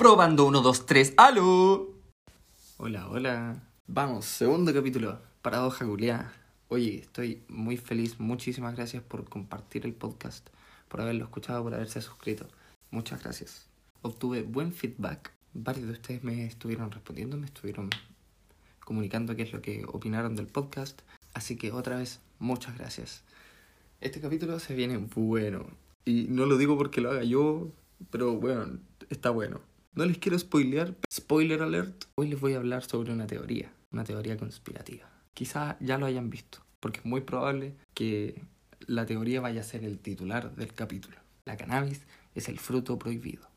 Probando 1, 2, 3, ¡aló! Hola, hola. Vamos, segundo capítulo. Paradoja culiada. Oye, estoy muy feliz. Muchísimas gracias por compartir el podcast, por haberlo escuchado, por haberse suscrito. Muchas gracias. Obtuve buen feedback. Varios de ustedes me estuvieron respondiendo, me estuvieron comunicando qué es lo que opinaron del podcast. Así que otra vez, muchas gracias. Este capítulo se viene bueno. Y no lo digo porque lo haga yo, pero bueno, está bueno. No les quiero spoilear. Spoiler alert. Hoy les voy a hablar sobre una teoría, una teoría conspirativa. Quizá ya lo hayan visto, porque es muy probable que la teoría vaya a ser el titular del capítulo. La cannabis es el fruto prohibido.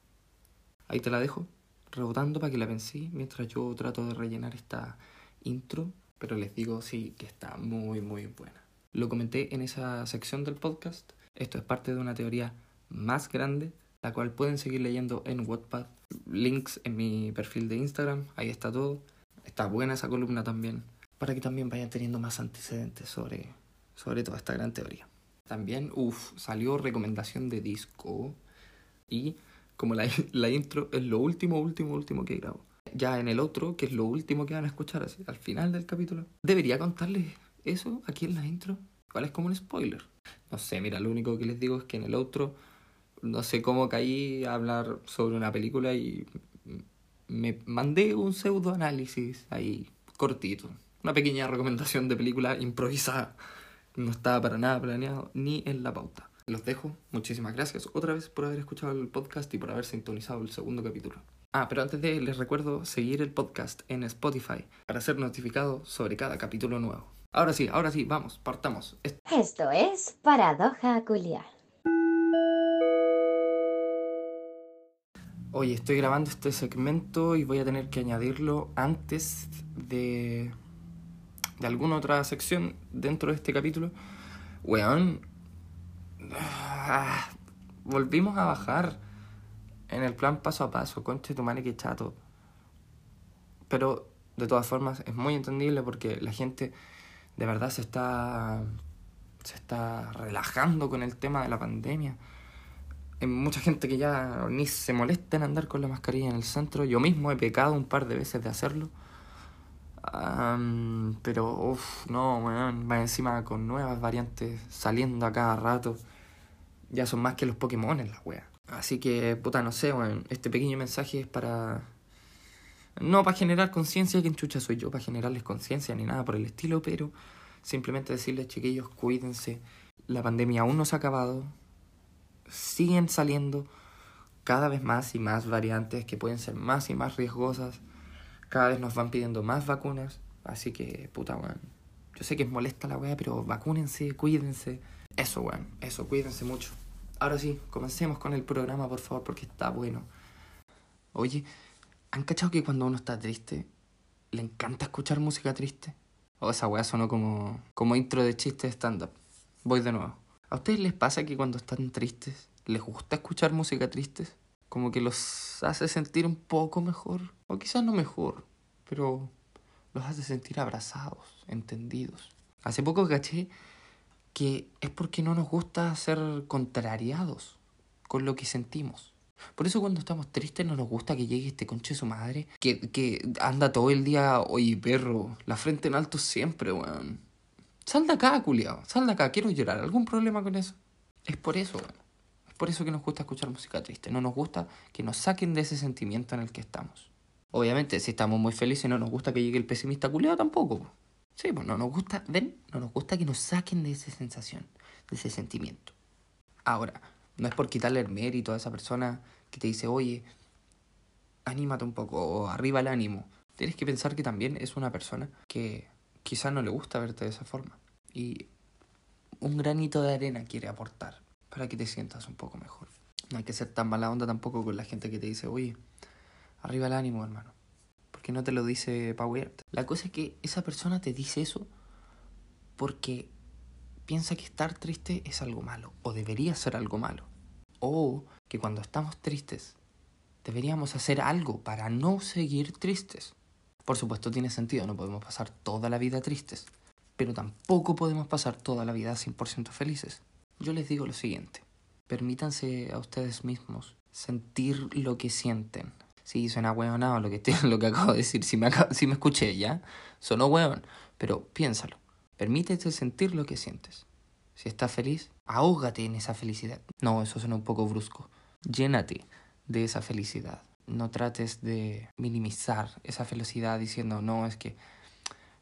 Ahí te la dejo, rebotando para que la pensé mientras yo trato de rellenar esta intro, pero les digo sí que está muy muy buena. Lo comenté en esa sección del podcast. Esto es parte de una teoría más grande, la cual pueden seguir leyendo en Wattpad. Links en mi perfil de Instagram, ahí está todo. Está buena esa columna también, para que también vayan teniendo más antecedentes sobre, sobre toda esta gran teoría. También, uff, salió recomendación de disco y como la, la intro es lo último, último, último que grabo. Ya en el otro, que es lo último que van a escuchar así, al final del capítulo, debería contarles eso aquí en la intro. ¿Cuál es como un spoiler? No sé, mira, lo único que les digo es que en el otro no sé cómo caí a hablar sobre una película y me mandé un pseudo análisis ahí cortito. Una pequeña recomendación de película improvisada. No estaba para nada planeado ni en la pauta. Los dejo. Muchísimas gracias otra vez por haber escuchado el podcast y por haber sintonizado el segundo capítulo. Ah, pero antes de les recuerdo seguir el podcast en Spotify para ser notificado sobre cada capítulo nuevo. Ahora sí, ahora sí, vamos, partamos. Esto es Paradoja Culiar. Oye, estoy grabando este segmento y voy a tener que añadirlo antes de, de alguna otra sección dentro de este capítulo. Weón, ah, volvimos a bajar en el plan paso a paso, conche tu madre que chato. Pero de todas formas es muy entendible porque la gente de verdad se está se está relajando con el tema de la pandemia. Mucha gente que ya ni se molesta en andar con la mascarilla en el centro. Yo mismo he pecado un par de veces de hacerlo. Pero, uff, no, weón, va encima con nuevas variantes saliendo a cada rato. Ya son más que los Pokémon en la wea. Así que, puta, no sé, weón, este pequeño mensaje es para... No para generar conciencia, que chucha soy yo, para generarles conciencia ni nada por el estilo, pero simplemente decirles, chiquillos, cuídense. La pandemia aún no se ha acabado, siguen saliendo cada vez más y más variantes que pueden ser más y más riesgosas. Cada vez nos van pidiendo más vacunas. Así que, puta, weón. Yo sé que es molesta la weá, pero vacúnense, cuídense. Eso, weón. Eso, cuídense mucho. Ahora sí, comencemos con el programa, por favor, porque está bueno. Oye, ¿han cachado que cuando uno está triste, le encanta escuchar música triste? O oh, esa weá sonó como, como intro de chiste de stand-up. Voy de nuevo. ¿A ustedes les pasa que cuando están tristes, les gusta escuchar música tristes? Como que los hace sentir un poco mejor. O quizás no mejor, pero los hace sentir abrazados, entendidos. Hace poco caché que es porque no nos gusta ser contrariados con lo que sentimos. Por eso cuando estamos tristes no nos gusta que llegue este conche su madre, que, que anda todo el día, oye perro, la frente en alto siempre, weón. Sal de acá, culiao. Sal de acá, quiero llorar. ¿Algún problema con eso? Es por eso, bueno. Es por eso que nos gusta escuchar música triste. No nos gusta que nos saquen de ese sentimiento en el que estamos. Obviamente, si estamos muy felices, no nos gusta que llegue el pesimista culiao tampoco. Sí, pues no nos gusta, ven, no nos gusta que nos saquen de esa sensación, de ese sentimiento. Ahora, no es por quitarle el mérito a esa persona que te dice, oye, anímate un poco, o arriba el ánimo. Tienes que pensar que también es una persona que quizás no le gusta verte de esa forma. Y un granito de arena quiere aportar para que te sientas un poco mejor. No hay que ser tan mala onda tampoco con la gente que te dice, oye, arriba el ánimo, hermano. Porque no te lo dice Power. La cosa es que esa persona te dice eso porque piensa que estar triste es algo malo, o debería ser algo malo. O que cuando estamos tristes, deberíamos hacer algo para no seguir tristes. Por supuesto tiene sentido, no podemos pasar toda la vida tristes, pero tampoco podemos pasar toda la vida 100% felices. Yo les digo lo siguiente, permítanse a ustedes mismos sentir lo que sienten, Sí, suena hueonado lo que, te- lo que acabo de decir. Si me, si me escuché ya, sonó hueón. Pero piénsalo. Permítete sentir lo que sientes. Si estás feliz, ahógate en esa felicidad. No, eso suena un poco brusco. Llénate de esa felicidad. No trates de minimizar esa felicidad diciendo, no, es que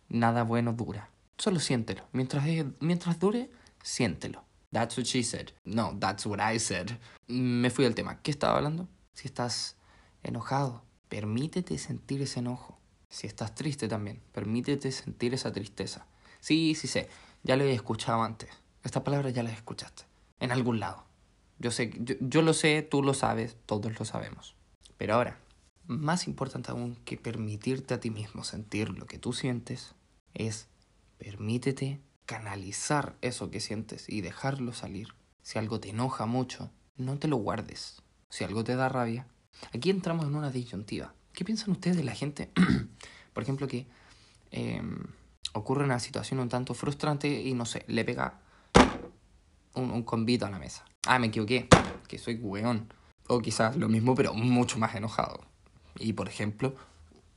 nada bueno dura. Solo siéntelo. Mientras, mientras dure, siéntelo. That's what she said. No, that's what I said. Me fui al tema. ¿Qué estaba hablando? Si estás enojado, permítete sentir ese enojo. Si estás triste también, permítete sentir esa tristeza. Sí, sí sé, ya lo he escuchado antes. Estas palabras ya las escuchaste. En algún lado. Yo sé, yo, yo lo sé, tú lo sabes, todos lo sabemos. Pero ahora, más importante aún que permitirte a ti mismo sentir lo que tú sientes, es permítete canalizar eso que sientes y dejarlo salir. Si algo te enoja mucho, no te lo guardes. Si algo te da rabia, aquí entramos en una disyuntiva. ¿Qué piensan ustedes de la gente, por ejemplo, que eh, ocurre una situación un tanto frustrante y no sé, le pega un, un convito a la mesa? Ah, me equivoqué, que soy weón. O quizás lo mismo, pero mucho más enojado. Y por ejemplo,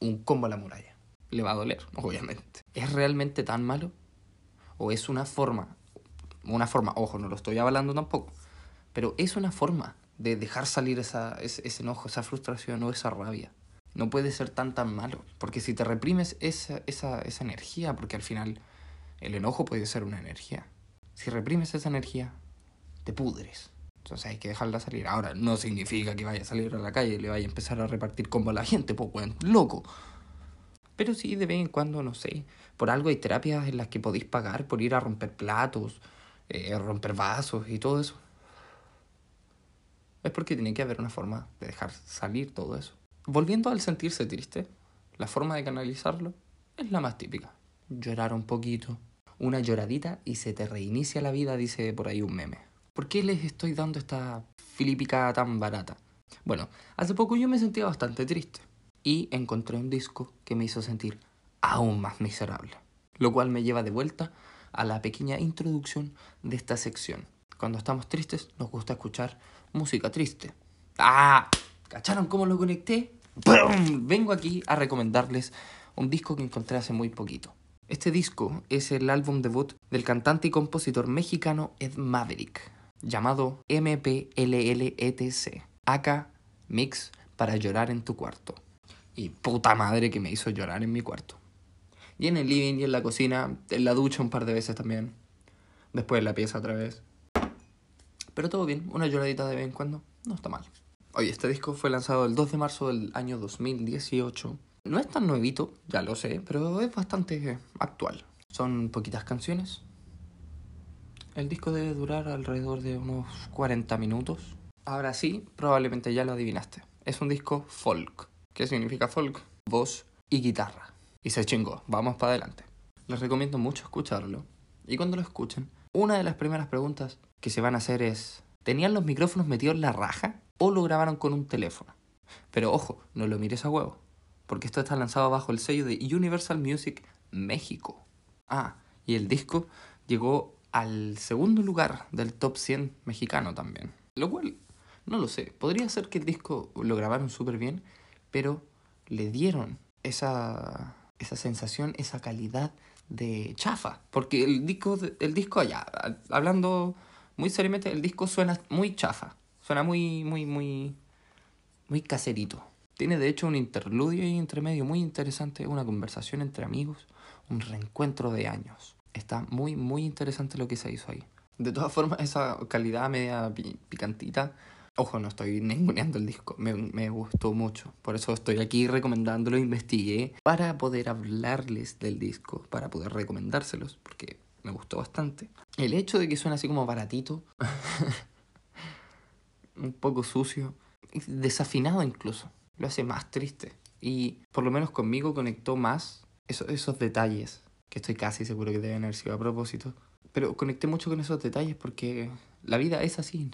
un combo a la muralla. Le va a doler, obviamente. ¿Es realmente tan malo? ¿O es una forma? Una forma, ojo, no lo estoy avalando tampoco. Pero es una forma de dejar salir esa, ese, enojo, esa frustración o esa rabia. No puede ser tan tan malo. Porque si te reprimes esa, esa, esa energía, porque al final el enojo puede ser una energía. Si reprimes esa energía, te pudres. Entonces hay que dejarla salir. Ahora, no significa que vaya a salir a la calle y le vaya a empezar a repartir combo a la gente, pues loco. Pero sí, de vez en cuando, no sé. Por algo hay terapias en las que podéis pagar por ir a romper platos, eh, romper vasos y todo eso. Es porque tiene que haber una forma de dejar salir todo eso. Volviendo al sentirse triste, la forma de canalizarlo es la más típica. Llorar un poquito. Una lloradita y se te reinicia la vida, dice por ahí un meme. ¿Por qué les estoy dando esta filipicada tan barata? Bueno, hace poco yo me sentía bastante triste y encontré un disco que me hizo sentir aún más miserable. Lo cual me lleva de vuelta a la pequeña introducción de esta sección. Cuando estamos tristes nos gusta escuchar música triste. ¡Ah! ¿Cacharon cómo lo conecté? ¡Pum! Vengo aquí a recomendarles un disco que encontré hace muy poquito. Este disco es el álbum debut del cantante y compositor mexicano Ed Maverick, llamado MPLLETC, acá Mix para llorar en tu cuarto. Y puta madre que me hizo llorar en mi cuarto. Y en el living y en la cocina, en la ducha un par de veces también. Después en la pieza otra vez. Pero todo bien, una lloradita de vez en cuando, no está mal. Oye, este disco fue lanzado el 2 de marzo del año 2018. No es tan nuevito, ya lo sé, pero es bastante actual. Son poquitas canciones. El disco debe durar alrededor de unos 40 minutos. Ahora sí, probablemente ya lo adivinaste. Es un disco folk. ¿Qué significa folk? Voz y guitarra. Y se chingó, vamos para adelante. Les recomiendo mucho escucharlo. Y cuando lo escuchen, una de las primeras preguntas que se van a hacer es, ¿tenían los micrófonos metidos en la raja o lo grabaron con un teléfono? Pero ojo, no lo mires a huevo, porque esto está lanzado bajo el sello de Universal Music México. Ah, y el disco llegó al segundo lugar del top 100 mexicano también. Lo cual, no lo sé, podría ser que el disco lo grabaron súper bien, pero le dieron esa, esa sensación, esa calidad de chafa. Porque el disco, el disco allá, hablando muy seriamente, el disco suena muy chafa. Suena muy, muy, muy, muy caserito. Tiene de hecho un interludio y intermedio muy interesante, una conversación entre amigos, un reencuentro de años. Está muy, muy interesante lo que se hizo ahí. De todas formas, esa calidad media pi- picantita, ojo, no estoy ninguneando el disco, me, me gustó mucho. Por eso estoy aquí recomendándolo, investigué para poder hablarles del disco, para poder recomendárselos, porque me gustó bastante. El hecho de que suene así como baratito, un poco sucio, desafinado incluso, lo hace más triste. Y por lo menos conmigo conectó más eso- esos detalles, que estoy casi seguro que deben haber sido a propósito. Pero conecté mucho con esos detalles porque la vida es así.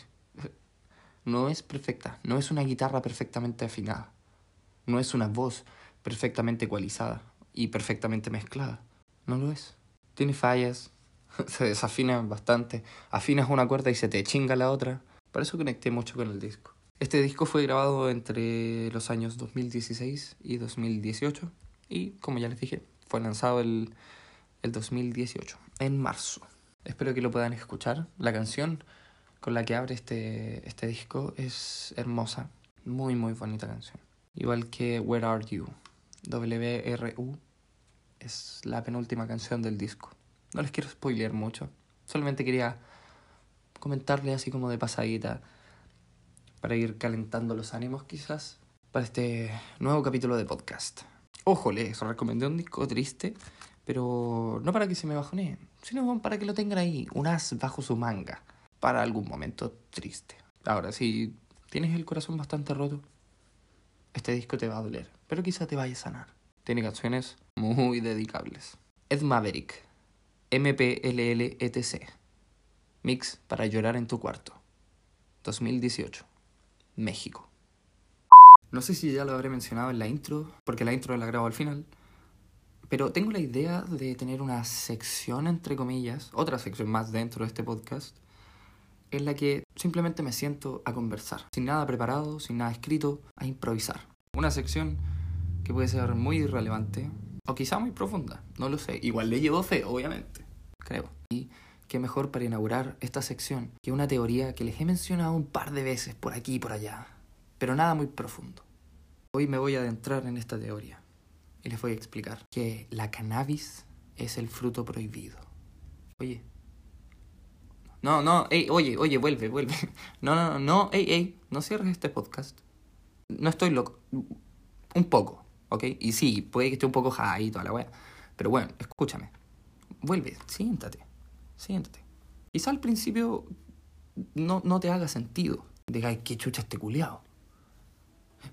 No es perfecta, no es una guitarra perfectamente afinada, no es una voz perfectamente ecualizada y perfectamente mezclada. No lo es. Tiene fallas, se desafina bastante, afinas una cuerda y se te chinga la otra. Por eso conecté mucho con el disco. Este disco fue grabado entre los años 2016 y 2018 y, como ya les dije, fue lanzado el, el 2018, en marzo. Espero que lo puedan escuchar. La canción con la que abre este, este disco es hermosa, muy muy bonita canción. Igual que Where Are You, W-R-U, es la penúltima canción del disco. No les quiero spoilear mucho, solamente quería comentarle así como de pasadita para ir calentando los ánimos quizás para este nuevo capítulo de podcast. Ojo, les recomendé un disco triste, pero no para que se me bajonee, sino para que lo tengan ahí, un as bajo su manga, para algún momento triste. Ahora, si tienes el corazón bastante roto, este disco te va a doler, pero quizá te vaya a sanar. Tiene canciones muy dedicables. Ed Maverick, MPLLETC, Mix para llorar en tu cuarto, 2018. México. No sé si ya lo habré mencionado en la intro, porque la intro la grabo al final, pero tengo la idea de tener una sección, entre comillas, otra sección más dentro de este podcast, en la que simplemente me siento a conversar, sin nada preparado, sin nada escrito, a improvisar. Una sección que puede ser muy irrelevante, o quizá muy profunda, no lo sé. Igual le llevo fe, obviamente, creo. Y qué mejor para inaugurar esta sección que una teoría que les he mencionado un par de veces por aquí y por allá, pero nada muy profundo. Hoy me voy a adentrar en esta teoría y les voy a explicar que la cannabis es el fruto prohibido. Oye. No, no, ey, oye, oye, vuelve, vuelve. No, no, no, ey, ey, no cierres este podcast. No estoy loco. Un poco, ¿ok? Y sí, puede que esté un poco high y toda la wea. Pero bueno, escúchame. Vuelve, siéntate siéntate. Quizá al principio no, no te haga sentido. Diga, qué chucha este culiao.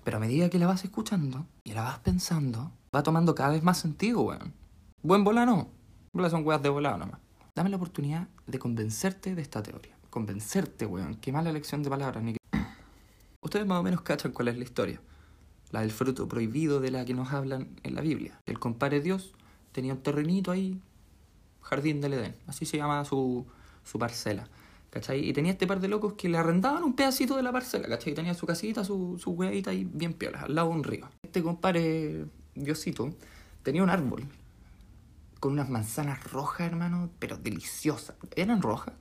Pero a medida que la vas escuchando y la vas pensando, va tomando cada vez más sentido, weón. Buen volano. Bola son weas de volado nomás. Dame la oportunidad de convencerte de esta teoría. Convencerte, weón. Qué mala elección de palabras, ni que... Ustedes más o menos cachan cuál es la historia. La del fruto prohibido de la que nos hablan en la Biblia. El compadre Dios tenía un terrenito ahí Jardín del Edén, así se llama su, su parcela. ¿Cachai? Y tenía este par de locos que le arrendaban un pedacito de la parcela, ¿cachai? Tenía su casita, su, su huevita ahí bien piola, al lado de un río. Este compadre, Diosito, tenía un árbol con unas manzanas rojas, hermano, pero deliciosas. ¿Eran rojas?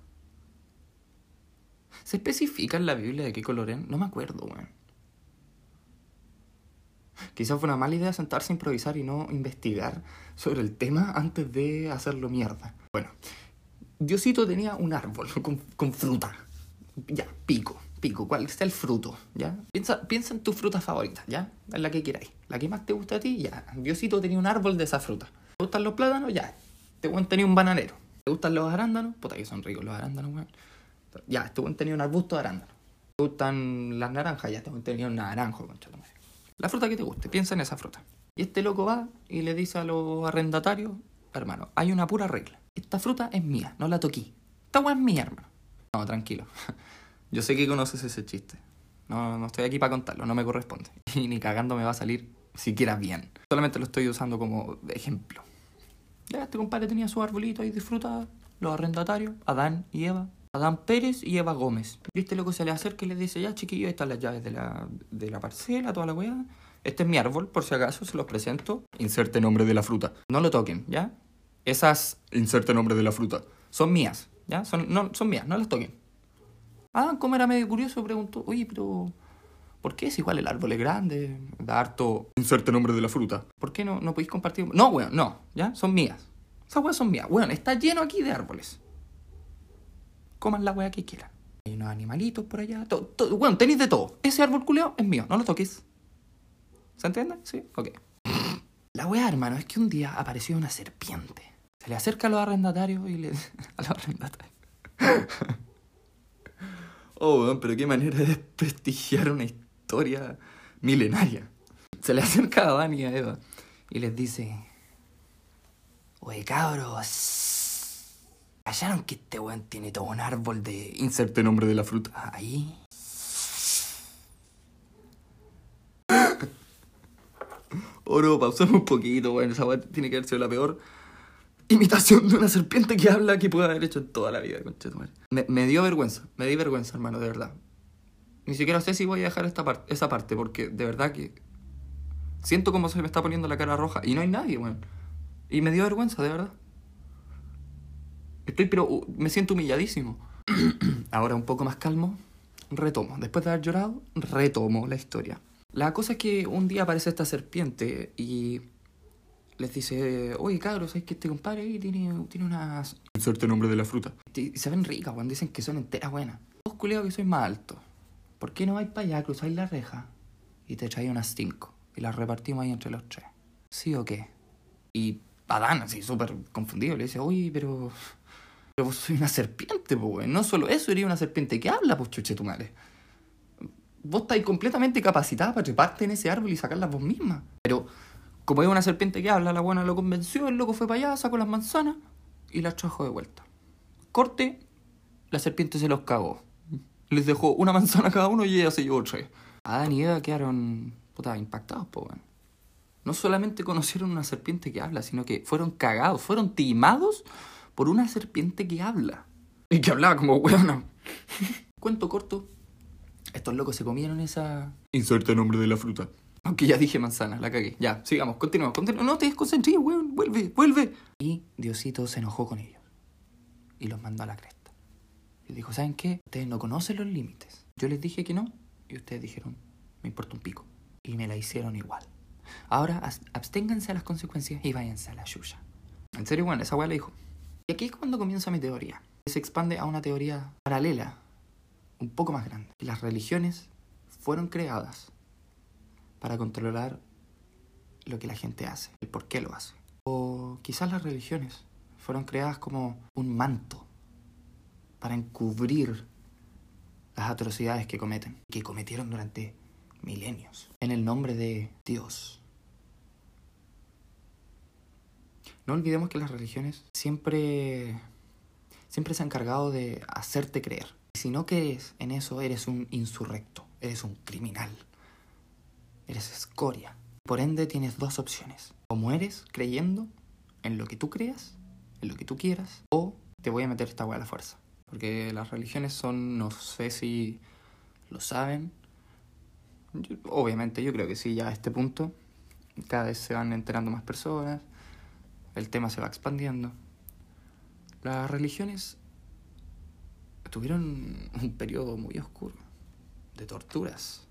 ¿Se especifica en la Biblia de qué color eran? No me acuerdo, weón. Quizás fue una mala idea sentarse a improvisar y no investigar sobre el tema antes de hacerlo mierda. Bueno, Diosito tenía un árbol con, fruta. Ya, pico, pico. ¿Cuál está el fruto? ¿Ya? Piensa, piensa en tu fruta favorita, ¿ya? En la que queráis. La que más te gusta a ti, ya. Diosito tenía un árbol de esa fruta. ¿Te gustan los plátanos? Ya. Te buen tenía un bananero. ¿Te gustan los arándanos? Puta que son ricos los arándanos, weón. Ya, este buen tenía un arbusto de arándano. ¿Te gustan las naranjas? Ya, este buen tenía un naranjo, concha la fruta que te guste, piensa en esa fruta. Y este loco va y le dice a los arrendatarios, hermano, hay una pura regla. Esta fruta es mía, no la toquí. Esta agua es mía, hermano. No, tranquilo. Yo sé que conoces ese chiste. No, no estoy aquí para contarlo, no me corresponde. Y ni cagando me va a salir siquiera bien. Solamente lo estoy usando como ejemplo. Ya, este compadre tenía su arbolito ahí disfrutaba. Los arrendatarios, Adán y Eva, Adán Pérez y Eva Gómez. Y este loco se le acerca y le dice, ya chiquillo, están las llaves de la, de la parcela, toda la weá. Este es mi árbol, por si acaso, se los presento. Inserte nombre de la fruta. No lo toquen, ¿ya? Esas, inserte nombre de la fruta, son mías, ¿ya? Son, no, son mías, no las toquen. Adán, como era medio curioso, preguntó, oye, pero... ¿Por qué es igual el árbol es grande? Da harto... Inserte nombre de la fruta. ¿Por qué no, no podéis compartir? No, weón, no, ¿ya? Son mías. Esas weas son mías. Weón, está lleno aquí de árboles coman la weá que quieran. Hay unos animalitos por allá. Todo, bueno, tenéis de todo. Ese árbol culeo es mío, no lo toques. ¿Se entiende? Sí, ok. La weá, hermano, es que un día apareció una serpiente. Se le acerca a los arrendatarios y le. a los arrendatarios. oh, weón, pero qué manera de desprestigiar una historia milenaria. Se le acerca a Dani y a Eva y les dice: Oye, cabros ¿Callaron que este weón tiene todo un árbol de. Inserte nombre de la fruta. Ahí. No, pausamos un poquito, weón. Esa tiene que haber sido la peor imitación de una serpiente que habla que pueda haber hecho en toda la vida, concha me, me dio vergüenza, me di vergüenza, hermano, de verdad. Ni siquiera sé si voy a dejar esta parte, esa parte, porque de verdad que siento como se me está poniendo la cara roja y no hay nadie, weón. Y me dio vergüenza, de verdad. Estoy, pero uh, me siento humilladísimo. Ahora un poco más calmo, retomo. Después de haber llorado, retomo la historia. La cosa es que un día aparece esta serpiente y les dice, oye cabros, ¿sabes que este compadre ahí tiene, tiene unas... Inserte nombre de la fruta. Y se ven ricas, weón, dicen que son enteras buenas. Vos culeado que soy más alto. ¿Por qué no vais para allá, cruzáis la reja y te echáis unas cinco? Y las repartimos ahí entre los tres. ¿Sí o qué? Y Adán, así súper confundido, le dice, oye, pero... Pero vos soy una serpiente, pues. No solo eso, eres una serpiente que habla, pues, chuche tu. Vos estáis completamente capacitada para treparte en ese árbol y sacarlas vos misma. Pero como es una serpiente que habla, la buena lo convenció, el loco fue para allá, sacó las manzanas y las trajo de vuelta. Corte, la serpiente se los cagó. Les dejó una manzana a cada uno y ella se llevó tres. Adán y Eva quedaron puta, impactados, po, weón. No solamente conocieron una serpiente que habla, sino que fueron cagados, fueron timados por una serpiente que habla. Y que hablaba como weón. Cuento corto. Estos locos se comieron esa. Inserte nombre de la fruta. Aunque ya dije manzana, la cagué. Ya, sigamos, continuamos, continuamos. No te desconcentres, weón, vuelve, vuelve. Y Diosito se enojó con ellos. Y los mandó a la cresta. Y dijo, ¿saben qué? Ustedes no conocen los límites. Yo les dije que no. Y ustedes dijeron, me importa un pico. Y me la hicieron igual. Ahora absténganse a las consecuencias y váyanse a la yuya. En serio, bueno, esa weá le dijo. Y aquí es cuando comienza mi teoría. Se expande a una teoría paralela, un poco más grande. Las religiones fueron creadas para controlar lo que la gente hace, el por qué lo hace. O quizás las religiones fueron creadas como un manto para encubrir las atrocidades que cometen, que cometieron durante milenios, en el nombre de Dios. No olvidemos que las religiones siempre, siempre se han encargado de hacerte creer. Si no crees en eso, eres un insurrecto, eres un criminal, eres escoria. Por ende, tienes dos opciones. O mueres creyendo en lo que tú creas, en lo que tú quieras, o te voy a meter esta hueá a la fuerza. Porque las religiones son, no sé si lo saben, obviamente yo creo que sí, ya a este punto, cada vez se van enterando más personas, el tema se va expandiendo. Las religiones tuvieron un periodo muy oscuro de torturas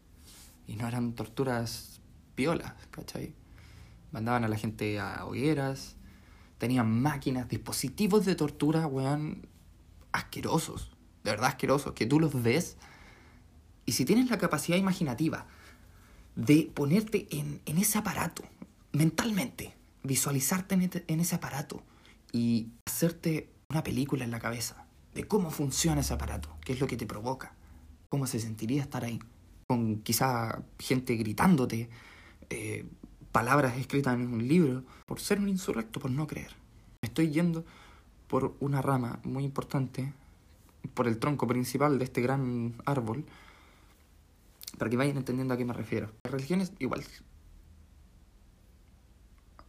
y no eran torturas piolas, ¿cachai? Mandaban a la gente a hogueras, tenían máquinas, dispositivos de tortura, weón, asquerosos, de verdad asquerosos, que tú los ves y si tienes la capacidad imaginativa de ponerte en, en ese aparato, mentalmente, visualizarte en, este, en ese aparato y hacerte una película en la cabeza de cómo funciona ese aparato, qué es lo que te provoca, cómo se sentiría estar ahí con quizá gente gritándote, eh, palabras escritas en un libro, por ser un insurrecto, por no creer. estoy yendo por una rama muy importante, por el tronco principal de este gran árbol, para que vayan entendiendo a qué me refiero. Las religiones igual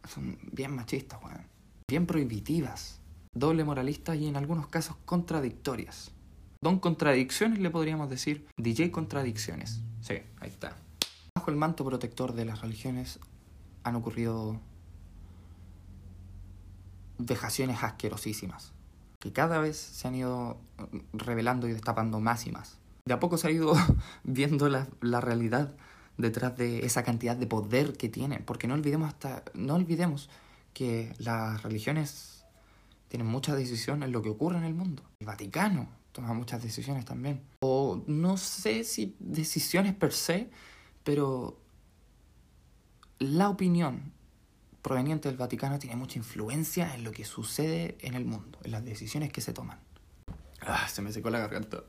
son bien machistas, bien prohibitivas, doble moralistas y en algunos casos contradictorias. Don Contradicciones le podríamos decir, DJ Contradicciones. Sí, ahí está. Bajo el manto protector de las religiones han ocurrido vejaciones asquerosísimas, que cada vez se han ido revelando y destapando más y más. De a poco se ha ido viendo la, la realidad detrás de esa cantidad de poder que tienen, porque no olvidemos hasta no olvidemos que las religiones tienen mucha decisión en lo que ocurre en el mundo. El Vaticano toma muchas decisiones también. O no sé si decisiones per se, pero la opinión proveniente del Vaticano tiene mucha influencia en lo que sucede en el mundo, en las decisiones que se toman. Ah, se me secó la garganta.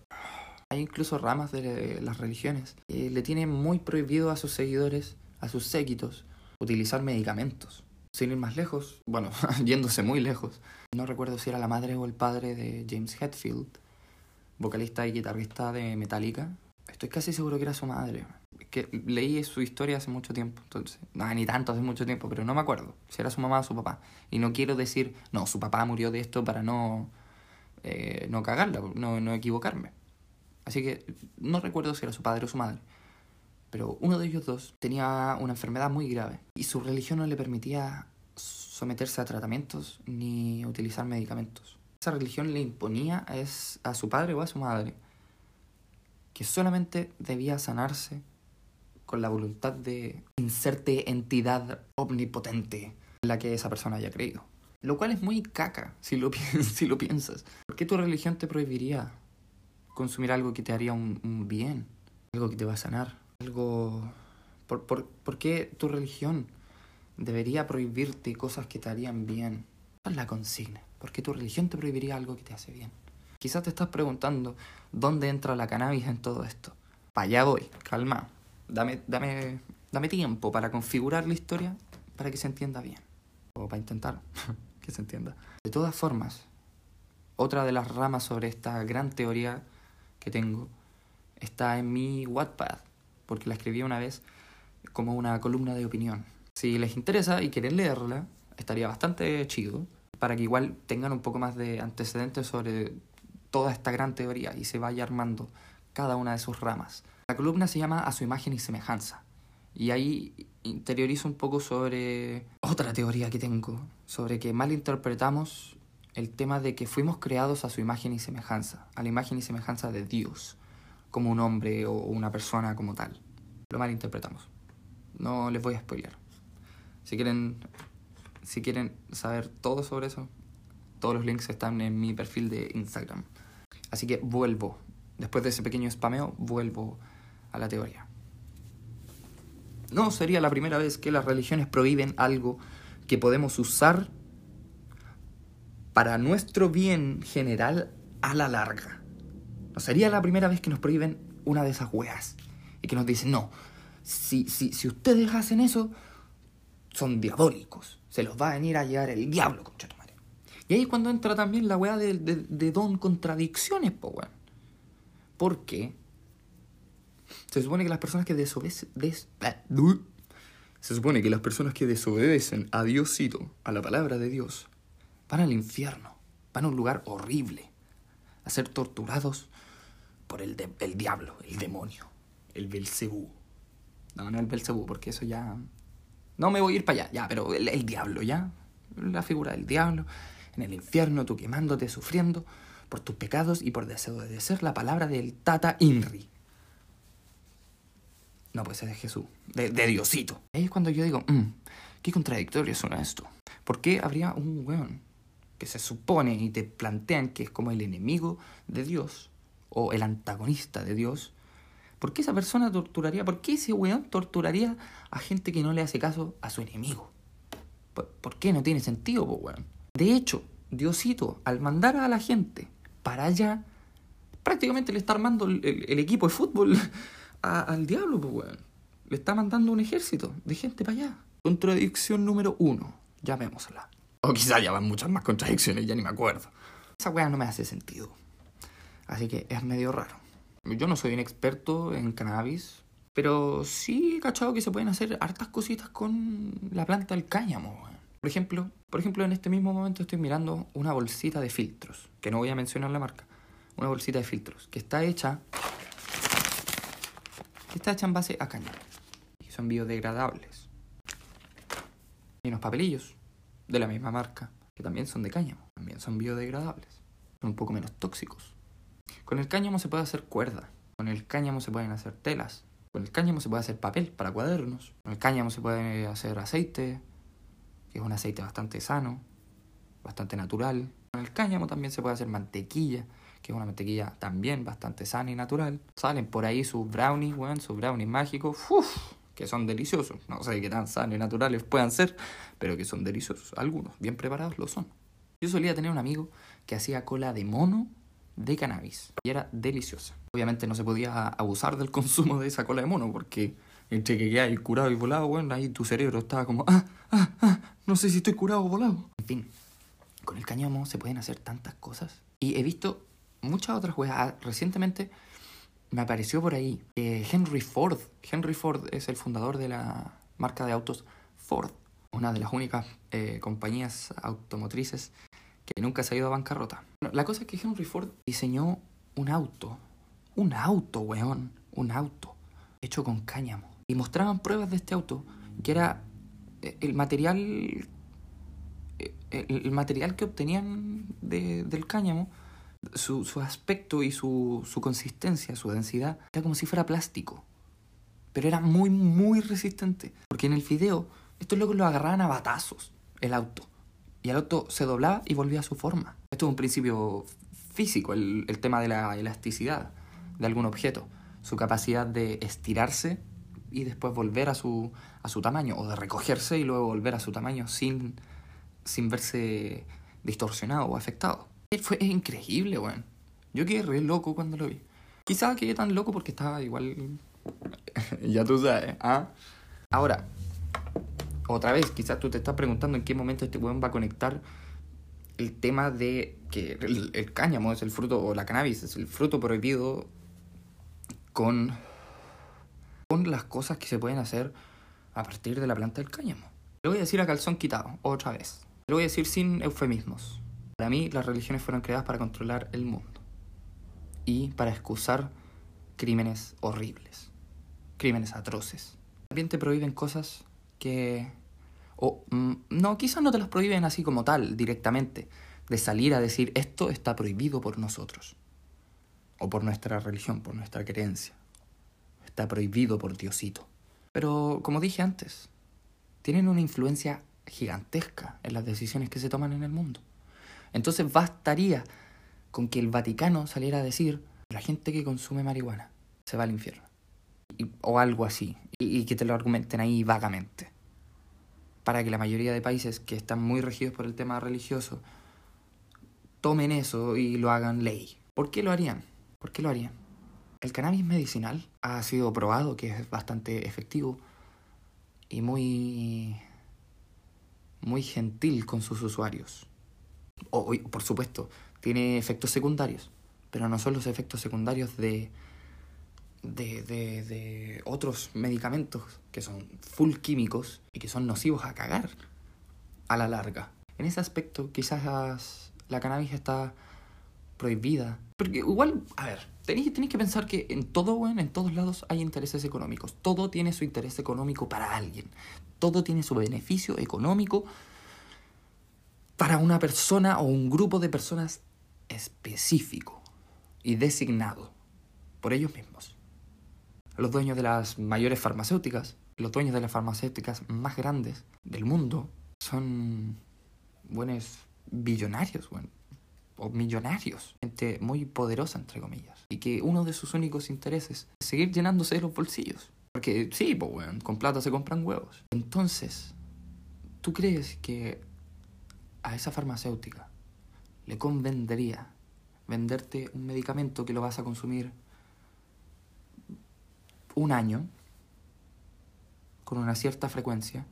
Hay incluso ramas de las religiones que le tienen muy prohibido a sus seguidores, a sus séquitos, utilizar medicamentos. Sin ir más lejos, bueno, yéndose muy lejos, no recuerdo si era la madre o el padre de James Hetfield, vocalista y guitarrista de Metallica. Estoy casi seguro que era su madre. Que leí su historia hace mucho tiempo, entonces, no, ni tanto hace mucho tiempo, pero no me acuerdo si era su mamá o su papá. Y no quiero decir, no, su papá murió de esto para no, eh, no cagarla, no, no equivocarme. Así que no recuerdo si era su padre o su madre. Pero uno de ellos dos tenía una enfermedad muy grave y su religión no le permitía someterse a tratamientos ni utilizar medicamentos. Esa religión le imponía es a su padre o a su madre que solamente debía sanarse con la voluntad de inserte entidad omnipotente en la que esa persona haya creído. Lo cual es muy caca si lo, piensas. ¿Por qué tu religión te prohibiría consumir algo que te haría un, un bien? Algo que te va a sanar. Algo... ¿Por, por, por qué tu religión debería prohibirte cosas que te harían bien? ¿Cuál es la consigna? ¿Por qué tu religión te prohibiría algo que te hace bien? Quizás te estás preguntando dónde entra la cannabis en todo esto. Para allá voy, calma. Dame, dame, dame tiempo para configurar la historia para que se entienda bien. O para intentar que se entienda. De todas formas, otra de las ramas sobre esta gran teoría que tengo está en mi Wattpad, porque la escribí una vez como una columna de opinión. Si les interesa y quieren leerla, estaría bastante chido para que igual tengan un poco más de antecedentes sobre toda esta gran teoría y se vaya armando cada una de sus ramas. La columna se llama A su imagen y semejanza. Y ahí interiorizo un poco sobre otra teoría que tengo, sobre que malinterpretamos el tema de que fuimos creados a su imagen y semejanza, a la imagen y semejanza de Dios, como un hombre o una persona como tal. Lo malinterpretamos. No les voy a spoiler. Si quieren, si quieren saber todo sobre eso, todos los links están en mi perfil de Instagram. Así que vuelvo. Después de ese pequeño spameo, vuelvo a la teoría. No sería la primera vez que las religiones prohíben algo que podemos usar para nuestro bien general a la larga. No sería la primera vez que nos prohíben una de esas weas. Y que nos dicen, no, si, si, si ustedes hacen eso, son diabólicos. Se los va a venir a llevar el diablo, concha madre. Y ahí es cuando entra también la wea de don contradicciones, po weón. ¿Por qué? Se supone que las personas que desobedecen... Des, se supone que las personas que desobedecen a Diosito, a la palabra de Dios, van al infierno, van a un lugar horrible, a ser torturados por el, de, el diablo, el demonio, el Belcebú. No, no el Belcebú, porque eso ya... No me voy a ir para allá, ya, pero el, el diablo, ¿ya? La figura del diablo, en el infierno, tú quemándote, sufriendo por tus pecados y por desobedecer la palabra del Tata Inri. No, pues es de Jesús, de, Diosito. Ahí es cuando yo digo, mmm, qué contradictorio suena esto. ¿Por qué habría un weón que se supone y te plantean que es como el enemigo de Dios o el antagonista de Dios? ¿Por qué esa persona torturaría, por qué ese weón torturaría a gente que no le hace caso a su enemigo? ¿Por, por qué no tiene sentido, weón? De hecho, Diosito, al mandar a la gente para allá, prácticamente le está armando el, el, equipo de fútbol a, al diablo, pues, weón. Le está mandando un ejército de gente para allá. Contradicción número uno, llamémosla. O quizá ya van muchas más contradicciones, ya ni me acuerdo. Esa weá no me hace sentido. Así que es medio raro. Yo no soy un experto en cannabis, pero sí he cachado que se pueden hacer hartas cositas con la planta del cáñamo, weón. Por ejemplo, por ejemplo, en este mismo momento estoy mirando una bolsita de filtros, que no voy a mencionar la marca. Una bolsita de filtros, que está hecha que está hecha en base a cáñamo. Y son biodegradables. Y unos papelillos de la misma marca, que también son de cáñamo, también son biodegradables. Son un poco menos tóxicos. Con el cáñamo se puede hacer cuerda, con el cáñamo se pueden hacer telas, con el cáñamo se puede hacer papel para cuadernos, con el cáñamo se puede hacer aceite, que es un aceite bastante sano, bastante natural. Con el cáñamo también se puede hacer mantequilla, que es una mantequilla también bastante sana y natural. Salen por ahí sus brownies, weón, sus brownies mágicos, uff, que son deliciosos. No sé qué tan sanos y naturales puedan ser, pero que son deliciosos. Algunos, bien preparados, lo son. Yo solía tener un amigo que hacía cola de mono de cannabis y era deliciosa. Obviamente no se podía abusar del consumo de esa cola de mono porque entre que quedas curado y volado, bueno, ahí tu cerebro estaba como, ah, ah, ah, no sé si estoy curado o volado. En fin, con el cáñamo se pueden hacer tantas cosas. Y he visto muchas otras weas. Recientemente me apareció por ahí eh, Henry Ford. Henry Ford es el fundador de la marca de autos Ford, una de las únicas eh, compañías automotrices que nunca se ha ido a bancarrota. Bueno, la cosa es que Henry Ford diseñó un auto Un auto, weón. Un auto. Hecho con cáñamo. Y mostraban pruebas de este auto, que era eh, el material. eh, El material que obtenían de- del cáñamo, su, su aspecto y su, su consistencia, su densidad, era como si fuera plástico. Pero era muy, muy resistente. Porque en el video, estos locos lo agarraban a batazos, el auto. Y el auto se doblaba y volvía a su forma. Esto es un principio físico, el, el tema de la elasticidad de algún objeto. Su capacidad de estirarse y después volver a su, a su tamaño. O de recogerse y luego volver a su tamaño sin, sin verse distorsionado o afectado. Fue increíble, weón. Yo quedé re loco cuando lo vi. Quizá quedé tan loco porque estaba igual... ya tú sabes, ¿ah? Ahora, otra vez, quizás tú te estás preguntando en qué momento este weón va a conectar el tema de que el, el cáñamo es el fruto, o la cannabis es el fruto prohibido con, con las cosas que se pueden hacer a partir de la planta del cáñamo. Lo voy a decir a calzón quitado, otra vez. Lo voy a decir sin eufemismos. Para mí, las religiones fueron creadas para controlar el mundo y para excusar crímenes horribles, crímenes atroces. También te prohíben cosas que... O, mm, no, quizás no te las prohíben así como tal, directamente, de salir a decir esto está prohibido por nosotros, o por nuestra religión, por nuestra creencia. Prohibido por Diosito. Pero, como dije antes, tienen una influencia gigantesca en las decisiones que se toman en el mundo. Entonces bastaría con que el Vaticano saliera a decir la gente que consume marihuana se va al infierno. O algo así. Y, y que te lo argumenten ahí vagamente. Para que la mayoría de países que están muy regidos por el tema religioso tomen eso y lo hagan ley. ¿Por qué lo harían? ¿Por qué lo harían? El cannabis medicinal ha sido probado que es bastante efectivo y muy muy gentil con sus usuarios. O, por supuesto, tiene efectos secundarios, pero no son los efectos secundarios de, de, de, de otros medicamentos que son full químicos y que son nocivos a cagar a la larga. En ese aspecto, quizás la cannabis está prohibida. Porque igual, a ver, tenéis, que pensar que en todo, weón, en todos lados hay intereses económicos. Todo tiene su interés económico para alguien. Todo tiene su beneficio económico para una persona o un grupo de personas específico y designado por ellos mismos. Los dueños de las mayores farmacéuticas, los dueños de las farmacéuticas más grandes del mundo, son buenos billonarios, bueno, o millonarios, gente muy poderosa, entre comillas, y que uno de sus únicos intereses es seguir llenándose los bolsillos. Porque sí, pues, weón, con plata se compran huevos. Entonces, ¿tú crees que a esa farmacéutica le convendría venderte un medicamento que lo vas a consumir un año con una cierta frecuencia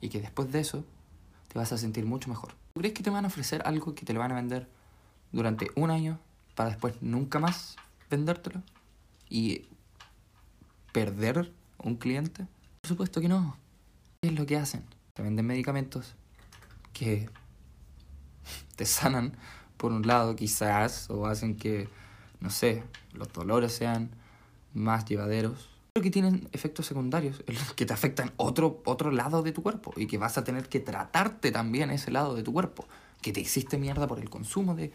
y que después de eso te vas a sentir mucho mejor. ¿Tú crees que te van a ofrecer algo que te lo van a vender durante un año para después nunca más vendértelo y perder un cliente? Por supuesto que no. ¿Qué es lo que hacen? Te venden medicamentos que te sanan por un lado quizás o hacen que, no sé, los dolores sean más llevaderos. Pero que tienen efectos secundarios que te afectan otro, otro lado de tu cuerpo y que vas a tener que tratarte también ese lado de tu cuerpo. Que te hiciste mierda por el consumo de,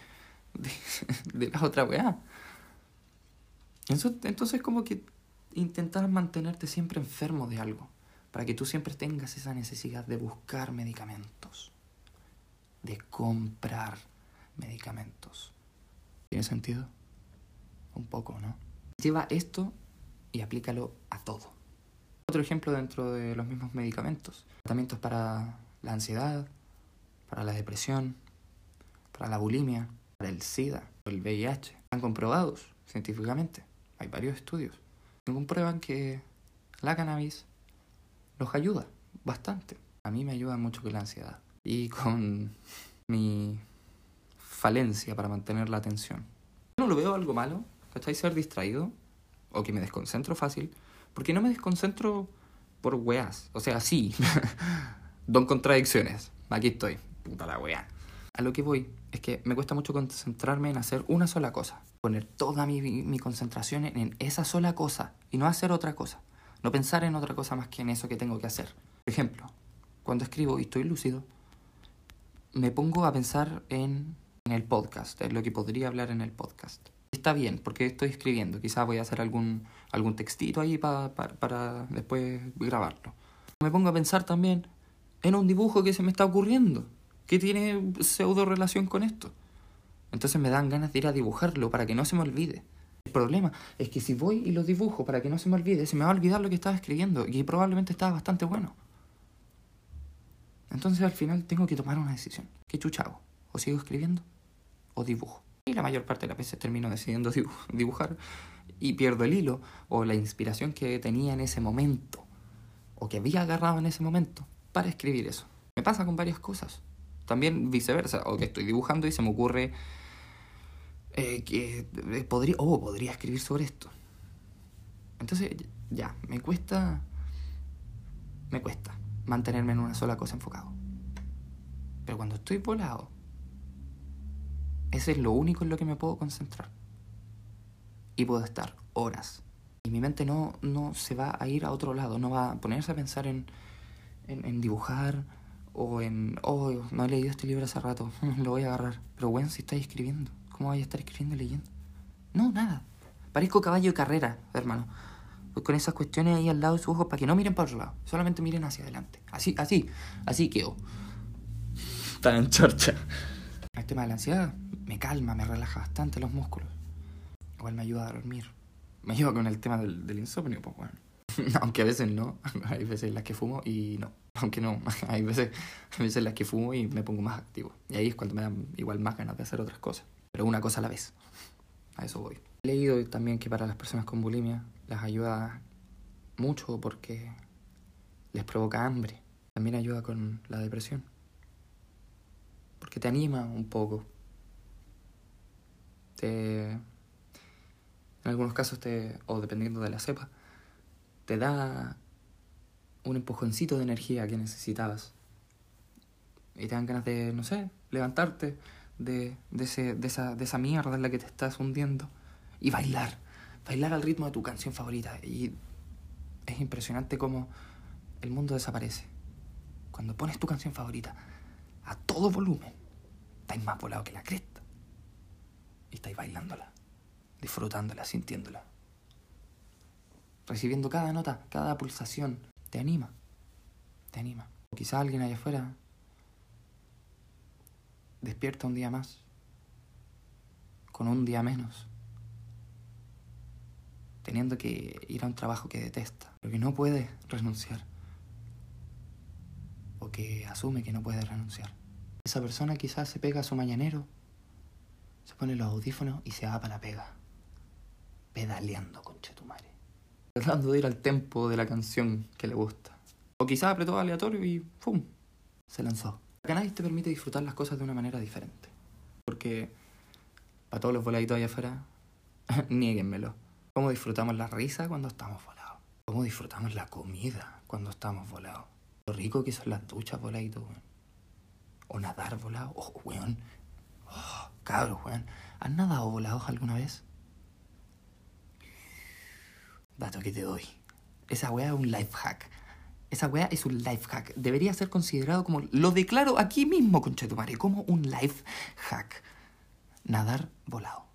de, la otra weá. Entonces como que intentar mantenerte siempre enfermo de algo. Para que tú siempre tengas esa necesidad de buscar medicamentos. De comprar medicamentos. ¿Tiene sentido? Un poco, ¿no? Lleva esto y aplícalo a todo. Otro ejemplo dentro de los mismos medicamentos. Tratamientos para la ansiedad, para la depresión, para la bulimia, el SIDA, el VIH. Están comprobados científicamente. Hay varios estudios que comprueban que la cannabis los ayuda bastante. A mí me ayuda mucho con la ansiedad y con mi falencia para mantener la atención. No lo veo algo malo, ¿cachai? Ser distraído o que me desconcentro fácil, porque no me desconcentro por weas. O sea, sí, don contradicciones. Aquí estoy, puta la wea. A lo que voy es que me cuesta mucho concentrarme en hacer una sola cosa. Poner toda mi, concentración en esa sola cosa y no hacer otra cosa. No pensar en otra cosa más que en eso que tengo que hacer. Por ejemplo, cuando escribo y estoy lúcido, me pongo a pensar en, el podcast, en lo que podría hablar en el podcast. Está bien, porque estoy escribiendo. Quizás voy a hacer algún, algún textito ahí para después grabarlo. Me pongo a pensar también en un dibujo que se me está ocurriendo, que tiene pseudo relación con esto. Entonces me dan ganas de ir a dibujarlo para que no se me olvide. El problema es que si voy y lo dibujo para que no se me olvide, se me va a olvidar lo que estaba escribiendo y probablemente estaba bastante bueno. Entonces al final tengo que tomar una decisión. ¿Qué chucha hago? ¿O sigo escribiendo o dibujo? Y la mayor parte de las veces termino decidiendo dibujar y pierdo el hilo o la inspiración que tenía en ese momento o que había agarrado en ese momento para escribir eso. Me pasa con varias cosas. También viceversa, o que estoy dibujando y se me ocurre eh, que eh, podría, oh, podría escribir sobre esto. Entonces, ya, me cuesta, me cuesta mantenerme en una sola cosa enfocado. Pero cuando estoy volado, ese es lo único en lo que me puedo concentrar. Y puedo estar horas. Y mi mente no, no se va a ir a otro lado, no va a ponerse a pensar en, en, en dibujar o en, oh, no he leído este libro hace rato, lo voy a agarrar. Pero bueno, si estáis escribiendo, ¿cómo voy a estar escribiendo y leyendo? No, nada. Parezco caballo de carrera, hermano. con esas cuestiones ahí al lado de sus ojos para que no miren para otro lado, solamente miren hacia adelante. Así, así, así quedo. Está en chorcha. El tema de la ansiedad me calma, me relaja bastante los músculos. Igual me ayuda a dormir. Me ayuda con el tema del, del insomnio, pues bueno. Aunque a veces no, hay veces en las que fumo y no. Aunque no, hay veces, hay veces las que fumo y me pongo más activo. Y ahí es cuando me dan igual más ganas de hacer otras cosas. Pero una cosa a la vez. A eso voy. He leído también que para las personas con bulimia les ayuda mucho porque les provoca hambre. También ayuda con la depresión. Porque te anima un poco. Te... En algunos casos te... o dependiendo de la cepa, te da un empujoncito de energía que necesitabas. Y te dan ganas de, no sé, levantarte de, de, ese, de, esa, de esa mierda en la que te estás hundiendo y bailar. Bailar al ritmo de tu canción favorita. Y es impresionante cómo el mundo desaparece. Cuando pones tu canción favorita a todo volumen, estáis más volado que la cresta. Y estáis bailándola, disfrutándola, sintiéndola recibiendo cada nota, cada pulsación, te anima, te anima. O quizá alguien allá afuera despierta un día más, con un día menos, teniendo que ir a un trabajo que detesta, porque no puede renunciar, o que asume que no puede renunciar. Esa persona quizás se pega a su mañanero, se pone los audífonos y se va para la pega, pedaleando, concha tu madre tratando de ir al tempo de la canción que le gusta. O quizás apretó aleatorio y ¡pum! Se lanzó. Cannabis te permite disfrutar las cosas de una manera diferente. Porque, para todos los voladitos allá afuera, nieguenmelo. ¿Cómo disfrutamos la risa cuando estamos volados? ¿Cómo disfrutamos la comida cuando estamos volados? Lo rico que son las duchas voladitos, weón. O nadar volado. Oh, weón. Oh, cabros, weón. ¿Han nadado volados alguna vez? Dato que te doy. Esa weá es un life hack. Esa weá es un life hack. Debería ser considerado como. Lo declaro aquí mismo, conchetumare, como un life hack. Nadar volado.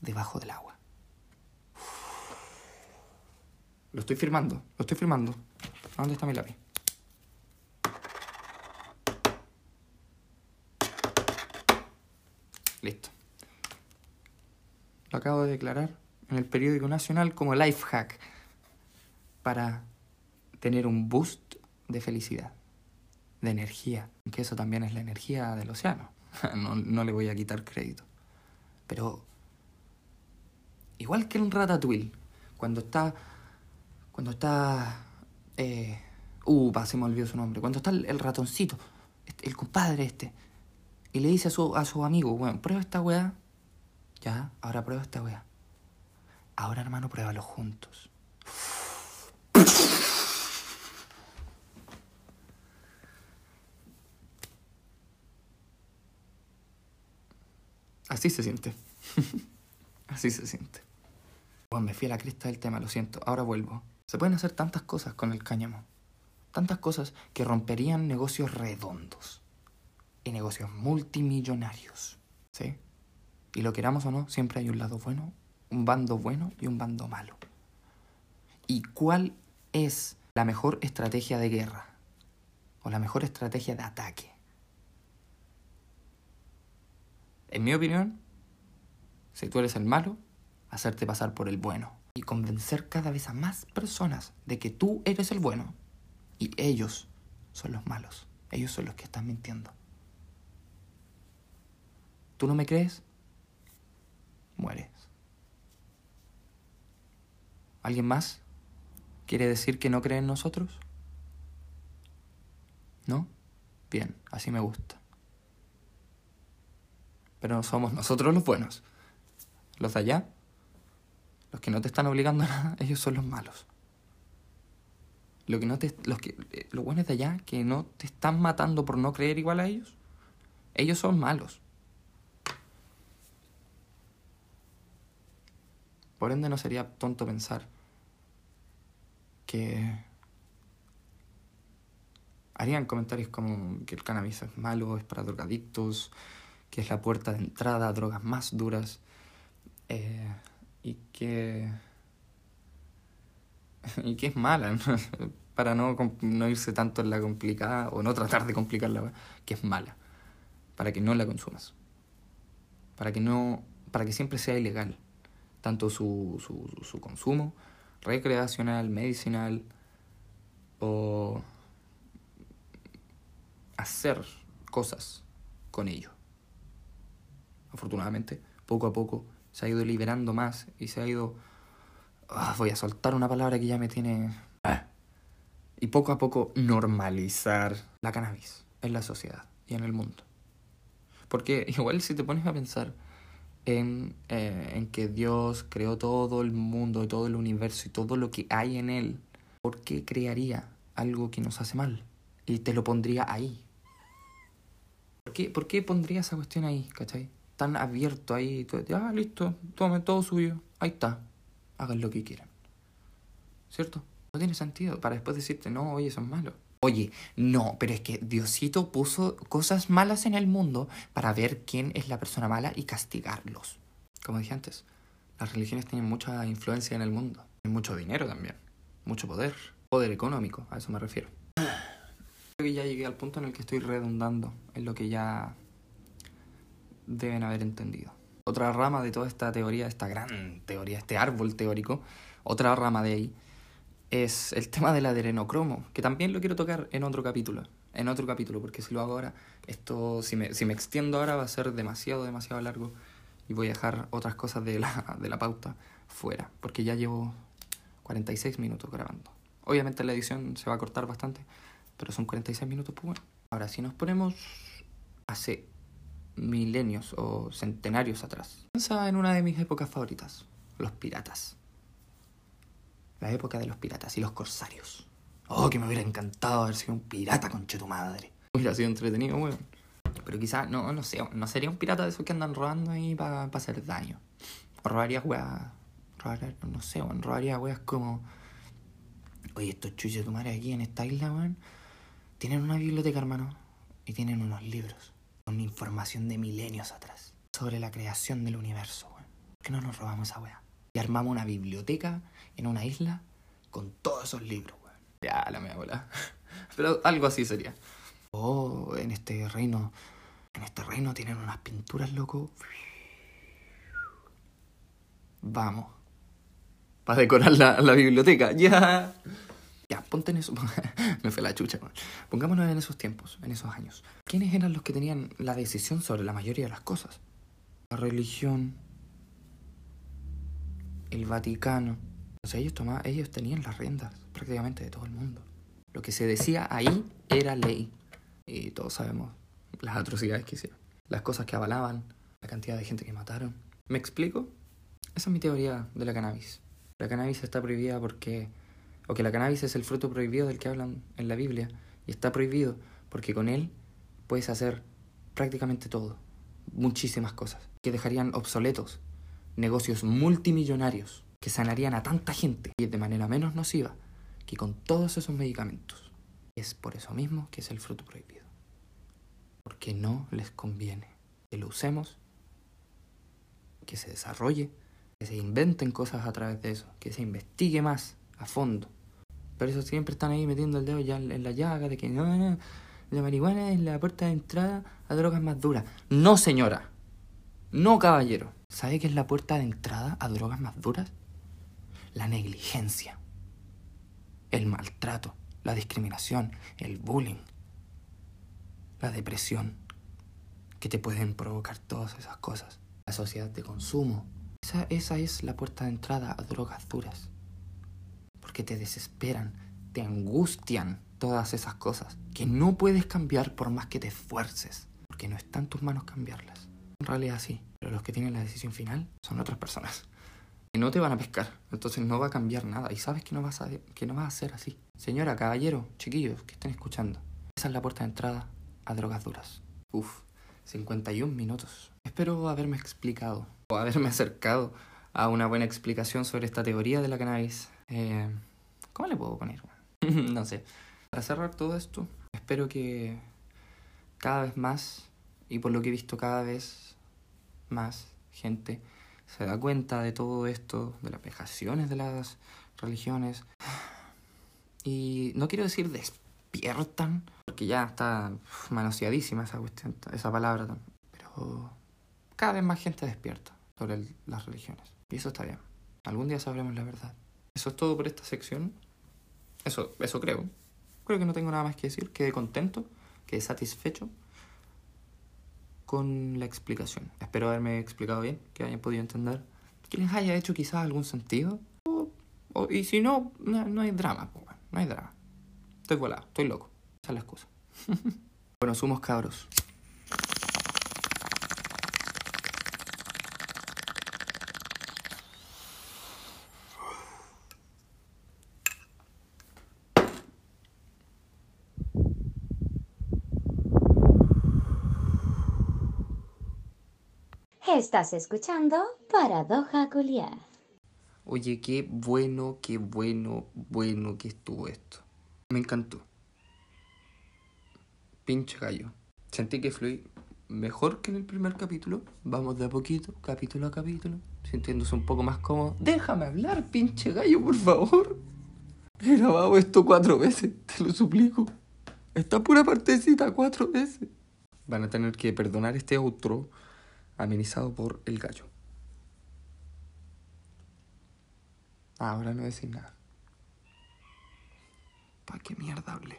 Debajo del agua. Lo estoy firmando, lo estoy firmando. dónde está mi lápiz? Listo. Lo acabo de declarar en el periódico nacional como life hack para tener un boost de felicidad, de energía, que eso también es la energía del océano. No, no le voy a quitar crédito. Pero igual que en Ratatouille, cuando está cuando está eh, uh, se me olvidó su nombre, cuando está el, ratoncito, este, el compadre este, y le dice a su, a su amigo, bueno, prueba esta weá, ya, ahora prueba esta weá. Ahora, hermano, pruébalo juntos. Así se siente. Así se siente. Bueno, me fui a la cresta del tema, lo siento. Ahora vuelvo. Se pueden hacer tantas cosas con el cáñamo. Tantas cosas que romperían negocios redondos. Y negocios multimillonarios. ¿Sí? Y lo queramos o no, siempre hay un lado bueno, un bando bueno y un bando malo. ¿Y cuál es la mejor estrategia de guerra? O la mejor estrategia de ataque. En mi opinión, si tú eres el malo, hacerte pasar por el bueno. Y convencer cada vez a más personas de que tú eres el bueno y ellos son los malos. Ellos son los que están mintiendo. ¿Tú no me crees? Mueres. ¿Alguien más quiere decir que no cree en nosotros? ¿No? Bien, así me gusta. Pero no somos nosotros los buenos. Los de allá, los que no te están obligando a nada, ellos son los malos. Lo que no te, los, que, eh, los buenos de allá que no te están matando por no creer igual a ellos, ellos son malos. Por ende no sería tonto pensar que harían comentarios como que el cannabis es malo, es para drogadictos, que es la puerta de entrada a drogas más duras eh, y que y que es mala para no, no irse tanto en la complicada o no tratar de complicarla que es mala para que no la consumas. Para que no para que siempre sea ilegal tanto su, su, su consumo recreacional medicinal o hacer cosas con ello afortunadamente, poco a poco se ha ido liberando más y se ha ido... Ah, voy a soltar una palabra que ya me tiene... Ah. Y poco a poco normalizar la cannabis en la sociedad y en el mundo. Porque igual si te pones a pensar en, eh, en que Dios creó todo el mundo, todo el universo y todo lo que hay en él, ¿por qué crearía algo que nos hace mal? Y te lo pondría ahí. ¿Por qué, ¿Por qué pondría esa cuestión ahí, cachai? tan abierto ahí. Ah, listo, tomen todo suyo. Ahí está. Hagan lo que quieran. ¿Cierto? No tiene sentido para después decirte, no, oye, son malos. Oye, no, pero es que Diosito puso cosas malas en el mundo para ver quién es la persona mala y castigarlos. Como dije antes, las religiones tienen mucha influencia en el mundo. Mucho dinero también. Mucho poder. Poder económico, a eso me refiero. Creo que ya llegué al punto en el que estoy redundando en lo que ya deben haber entendido. Otra rama de toda esta teoría, esta gran teoría, este árbol teórico, otra rama de ahí, es el tema del adrenocromo, que también lo quiero tocar en otro capítulo, en otro capítulo, porque si lo hago ahora, esto, si me, si me extiendo ahora va a ser demasiado, demasiado largo y voy a dejar otras cosas de la, de la pauta fuera, porque ya llevo 46 minutos grabando. Obviamente la edición se va a cortar bastante, pero son 46 minutos, pues bueno. Ahora, si nos ponemos hace milenios o centenarios atrás. Piensa en una de mis épocas favoritas, los piratas. La época de los piratas y los corsarios. Oh, que me hubiera encantado haber sido un pirata, conche tu madre. Hubiera sido entretenido, weón. Pero quizás, no, no sé, no sería un pirata de esos que andan robando ahí para hacer daño. O robaría weas, robaría, no sé, weón, robaría weas como... Oye, estos chuches tu madre aquí en esta isla, weón, tienen una biblioteca, hermano, y tienen unos libros con información de milenios atrás sobre la creación del universo, weón. ¿Por qué no nos robamos esa weá? Y armamos una biblioteca en una isla con todos esos libros, weón. Ya, la mea bola. Pero algo así sería. Oh, en este reino. En este reino tienen unas pinturas, loco. Vamos. Para decorar la, la biblioteca. Ya. Ya, ponte en eso. Me fue la chucha. Pongámonos en esos tiempos, en esos años. ¿Quiénes eran los que tenían la decisión sobre la mayoría de las cosas? La religión, el Vaticano. O sea, ellos, tomaban, ellos tenían las riendas prácticamente de todo el mundo. Lo que se decía ahí era ley. Y todos sabemos las atrocidades que hicieron. Las cosas que avalaban, la cantidad de gente que mataron. ¿Me explico? Esa es mi teoría de la cannabis. La cannabis está prohibida porque o que la cannabis es el fruto prohibido del que hablan en la Biblia, y está prohibido porque con él puedes hacer prácticamente todo. muchísimas cosas, que dejarían obsoletos negocios multimillonarios que sanarían a tanta gente y de manera menos nociva que con todos esos medicamentos. Es por eso mismo que es el fruto prohibido. Porque no les conviene que lo usemos, que se desarrolle, que se inventen cosas a través de eso, que se investigue más a fondo. Pero eso siempre están ahí metiendo el dedo ya en la llaga de que no, no, la marihuana es la puerta de entrada a drogas más duras. No, señora. No, caballero. ¿Sabe qué es la puerta de entrada a drogas más duras? La negligencia, el maltrato, la discriminación, el bullying, la depresión, que te pueden provocar todas esas cosas. La sociedad de consumo. Esa, esa es la puerta de entrada a drogas duras. Porque te desesperan, te angustian todas esas cosas que no puedes cambiar por más que te esfuerces, porque no está en tus manos cambiarlas. En realidad sí, pero los que tienen la decisión final son otras personas. No te van a pescar, entonces no va a cambiar nada. Y sabes que no vas a, que no va a ser así. Señora, caballero, chiquillos que estén escuchando. Esa es la puerta de entrada a drogas duras. Uf, 51 minutos. Espero haberme explicado o haberme acercado a una buena explicación sobre esta teoría de la cannabis. Eh, ¿Cómo le puedo poner? no sé. Para cerrar todo esto, espero que cada vez más, y por lo que he visto cada vez más gente se da cuenta de todo esto, de las vejaciones de las religiones. Y no quiero decir despiertan, porque ya está manoseadísima esa esa palabra, pero cada vez más gente despierta sobre las religiones. Y eso está bien. Algún día sabremos la verdad. Eso es todo por esta sección. Eso, eso creo. Creo que no tengo nada más que decir. Quedé contento, quedé satisfecho con la explicación. Espero haberme explicado bien, que hayan podido entender, que les haya hecho quizás algún sentido. y si no, no, hay drama, no hay drama. Estoy volado, estoy loco. Esa es la excusa. bueno, somos cabros. Estás escuchando Paradoja Culiar. Oye, qué bueno, qué bueno, bueno que estuvo esto. Me encantó. Pinche gallo. Sentí que fluí mejor que en el primer capítulo. Vamos de a poquito, capítulo a capítulo, sintiéndose un poco más cómodo. Déjame hablar, pinche gallo, por favor. He grabado esto cuatro veces, te lo suplico. Esta pura partecita cuatro veces. Van a tener que perdonar este outro amenizado por el gallo. Ahora no decir nada. ¿Para qué mierda hablé?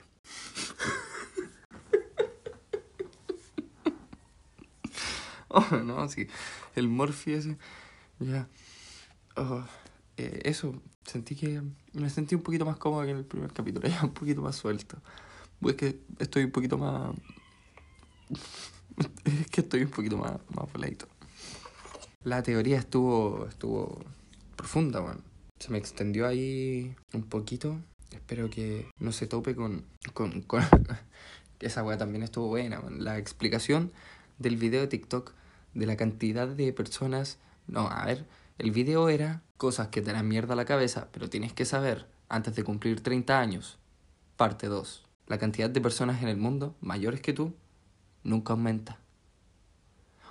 oh, no, sí. El Morphy ese. Ya. Oh, eh, eso, sentí que. Me sentí un poquito más cómodo que en el primer capítulo. Ya un poquito más suelto. Pues que estoy un poquito más. es que estoy un poquito más, más voladito. La teoría estuvo, estuvo profunda, bueno. Se me extendió ahí un poquito. Espero que no se tope con... con, con esa weá también estuvo buena, La explicación del video de TikTok de la cantidad de personas... No, a ver, el video era cosas que te dan mierda a la cabeza, pero tienes que saber antes de cumplir 30 años. Parte 2. La cantidad de personas en el mundo mayores que tú nunca aumenta.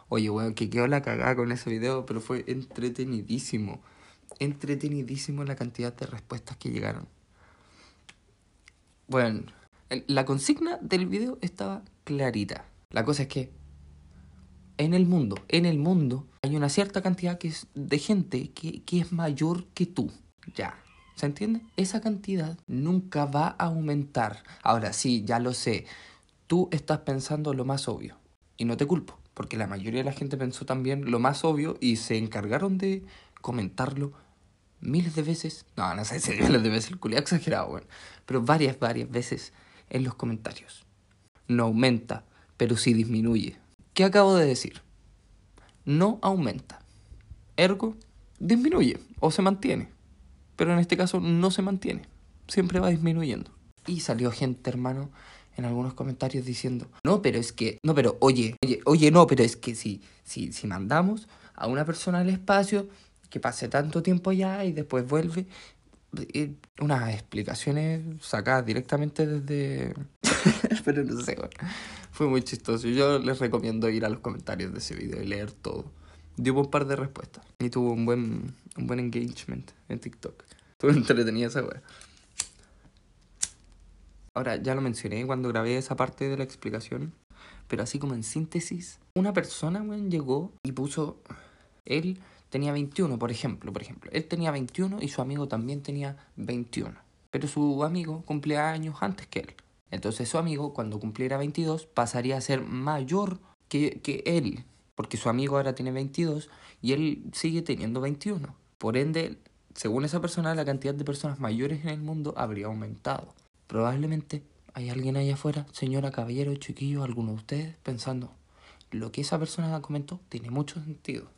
Oye, weón, que quedó la cagada con ese video, pero fue entretenidísimo. Entretenidísimo la cantidad de respuestas que llegaron. Bueno, la consigna del video estaba clarita. La cosa es que en el mundo, en el mundo, hay una cierta cantidad que es de gente que, que es mayor que tú. Ya. ¿Se entiende? Esa cantidad nunca va a aumentar. Ahora sí, ya lo sé tú estás pensando lo más obvio. Y no te culpo, porque la mayoría de la gente pensó también lo más obvio y se encargaron de comentarlo miles de veces. No, no sé si miles de veces, el culiado exagerado, bueno. Pero varias, varias veces en los comentarios. No aumenta, pero sí disminuye. ¿Qué acabo de decir? No aumenta. Ergo, disminuye o se mantiene. Pero en este caso no se mantiene. Siempre va disminuyendo. Y salió gente, hermano, en algunos comentarios diciendo, no, pero es que, no, pero oye, oye, oye, no, pero es que si, si, si mandamos a una persona al espacio, que pase tanto tiempo allá y después vuelve, eh, unas explicaciones sacadas directamente desde... pero no sé, bueno, fue muy chistoso. Yo les recomiendo ir a los comentarios de ese video y leer todo. Dio un par de respuestas y tuvo un buen, un buen engagement en TikTok. Estuvo entretenida esa wea. Ahora, ya lo mencioné cuando grabé esa parte de la explicación, pero así como en síntesis, una persona, llegó y puso, él tenía 21, por ejemplo, por ejemplo, él tenía 21 y su amigo también tenía 21, pero su amigo cumplía años antes que él. Entonces su amigo, cuando cumpliera 22, pasaría a ser mayor que, que él, porque su amigo ahora tiene 22 y él sigue teniendo 21. Por ende, según esa persona, la cantidad de personas mayores en el mundo habría aumentado. Probablemente hay alguien allá afuera, señora, caballero, chiquillo, alguno de ustedes, pensando, lo que esa persona comentó tiene mucho sentido.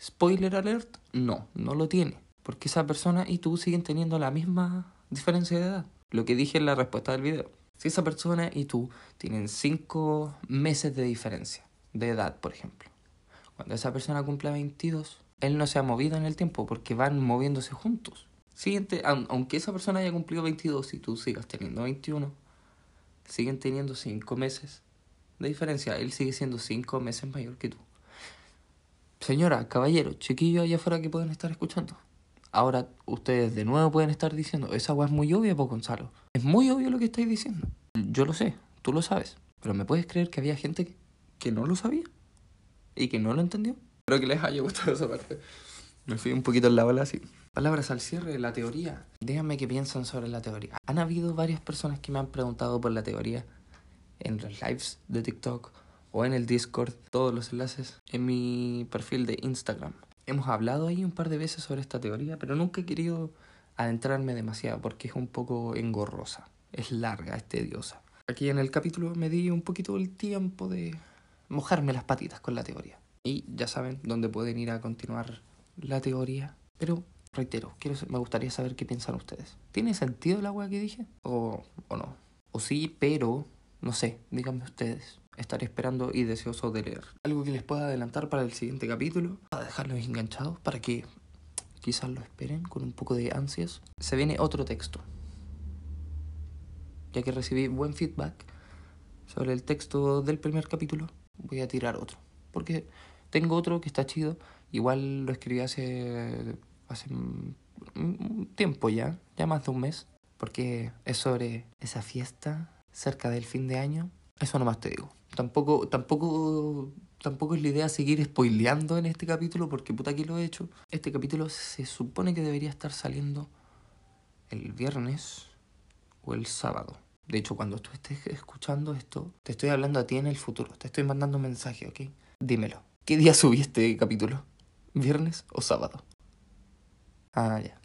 Spoiler alert, no, no lo tiene. Porque esa persona y tú siguen teniendo la misma diferencia de edad. Lo que dije en la respuesta del video. Si esa persona y tú tienen 5 meses de diferencia de edad, por ejemplo. Cuando esa persona cumple 22, él no se ha movido en el tiempo porque van moviéndose juntos. Siguiente, aunque esa persona haya cumplido 22 y tú sigas teniendo 21, siguen teniendo 5 meses de diferencia. Él sigue siendo 5 meses mayor que tú. Señora, caballero, chiquillo allá afuera que pueden estar escuchando. Ahora ustedes de nuevo pueden estar diciendo, esa agua es muy obvia, pues Gonzalo. Es muy obvio lo que estáis diciendo. Yo lo sé, tú lo sabes. Pero ¿me puedes creer que había gente que no lo sabía? Y que no lo entendió. Espero que les haya gustado esa parte. Me fui un poquito en la así. Palabras al cierre, la teoría. Díganme qué piensan sobre la teoría. Han habido varias personas que me han preguntado por la teoría en los lives de TikTok o en el Discord, todos los enlaces en mi perfil de Instagram. Hemos hablado ahí un par de veces sobre esta teoría, pero nunca he querido adentrarme demasiado porque es un poco engorrosa, es larga, es tediosa. Aquí en el capítulo me di un poquito el tiempo de mojarme las patitas con la teoría. Y ya saben dónde pueden ir a continuar la teoría. Pero reitero, quiero, me gustaría saber qué piensan ustedes. ¿Tiene sentido la agua que dije? ¿O, ¿O no? O sí, pero no sé, díganme ustedes. Estaré esperando y deseoso de leer. Algo que les pueda adelantar para el siguiente capítulo, para dejarlos enganchados, para que quizás lo esperen con un poco de ansias. Se viene otro texto. Ya que recibí buen feedback sobre el texto del primer capítulo, voy a tirar otro. Porque tengo otro que está chido. Igual lo escribí hace, hace un tiempo ya, ya más de un mes. Porque es sobre esa fiesta cerca del fin de año. Eso nomás te digo. Tampoco, tampoco, tampoco es la idea seguir spoileando en este capítulo porque puta que lo he hecho. Este capítulo se supone que debería estar saliendo el viernes o el sábado. De hecho, cuando tú estés escuchando esto, te estoy hablando a ti en el futuro. Te estoy mandando un mensaje, ¿ok? Dímelo. ¿Qué día subí este capítulo? ¿Viernes o sábado? Ah, ya.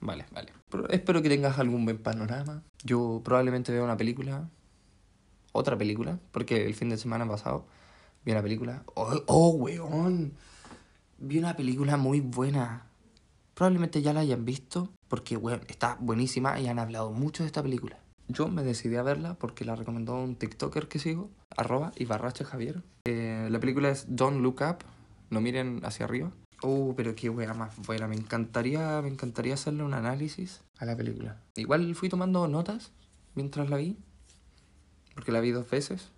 Vale, vale. Pero espero que tengas algún buen panorama. Yo probablemente vea una película. Otra película. Porque el fin de semana pasado vi una película. ¡Oh, oh weón! Vi una película muy buena. Probablemente ya la hayan visto. Porque, weón, está buenísima y han hablado mucho de esta película. Yo me decidí a verla porque la recomendó un TikToker que sigo, arroba y Javier. Eh, la película es Don't Look Up, no miren hacia arriba. Oh, pero qué wea más buena, me encantaría, me encantaría hacerle un análisis a la película. Igual fui tomando notas mientras la vi, porque la vi dos veces.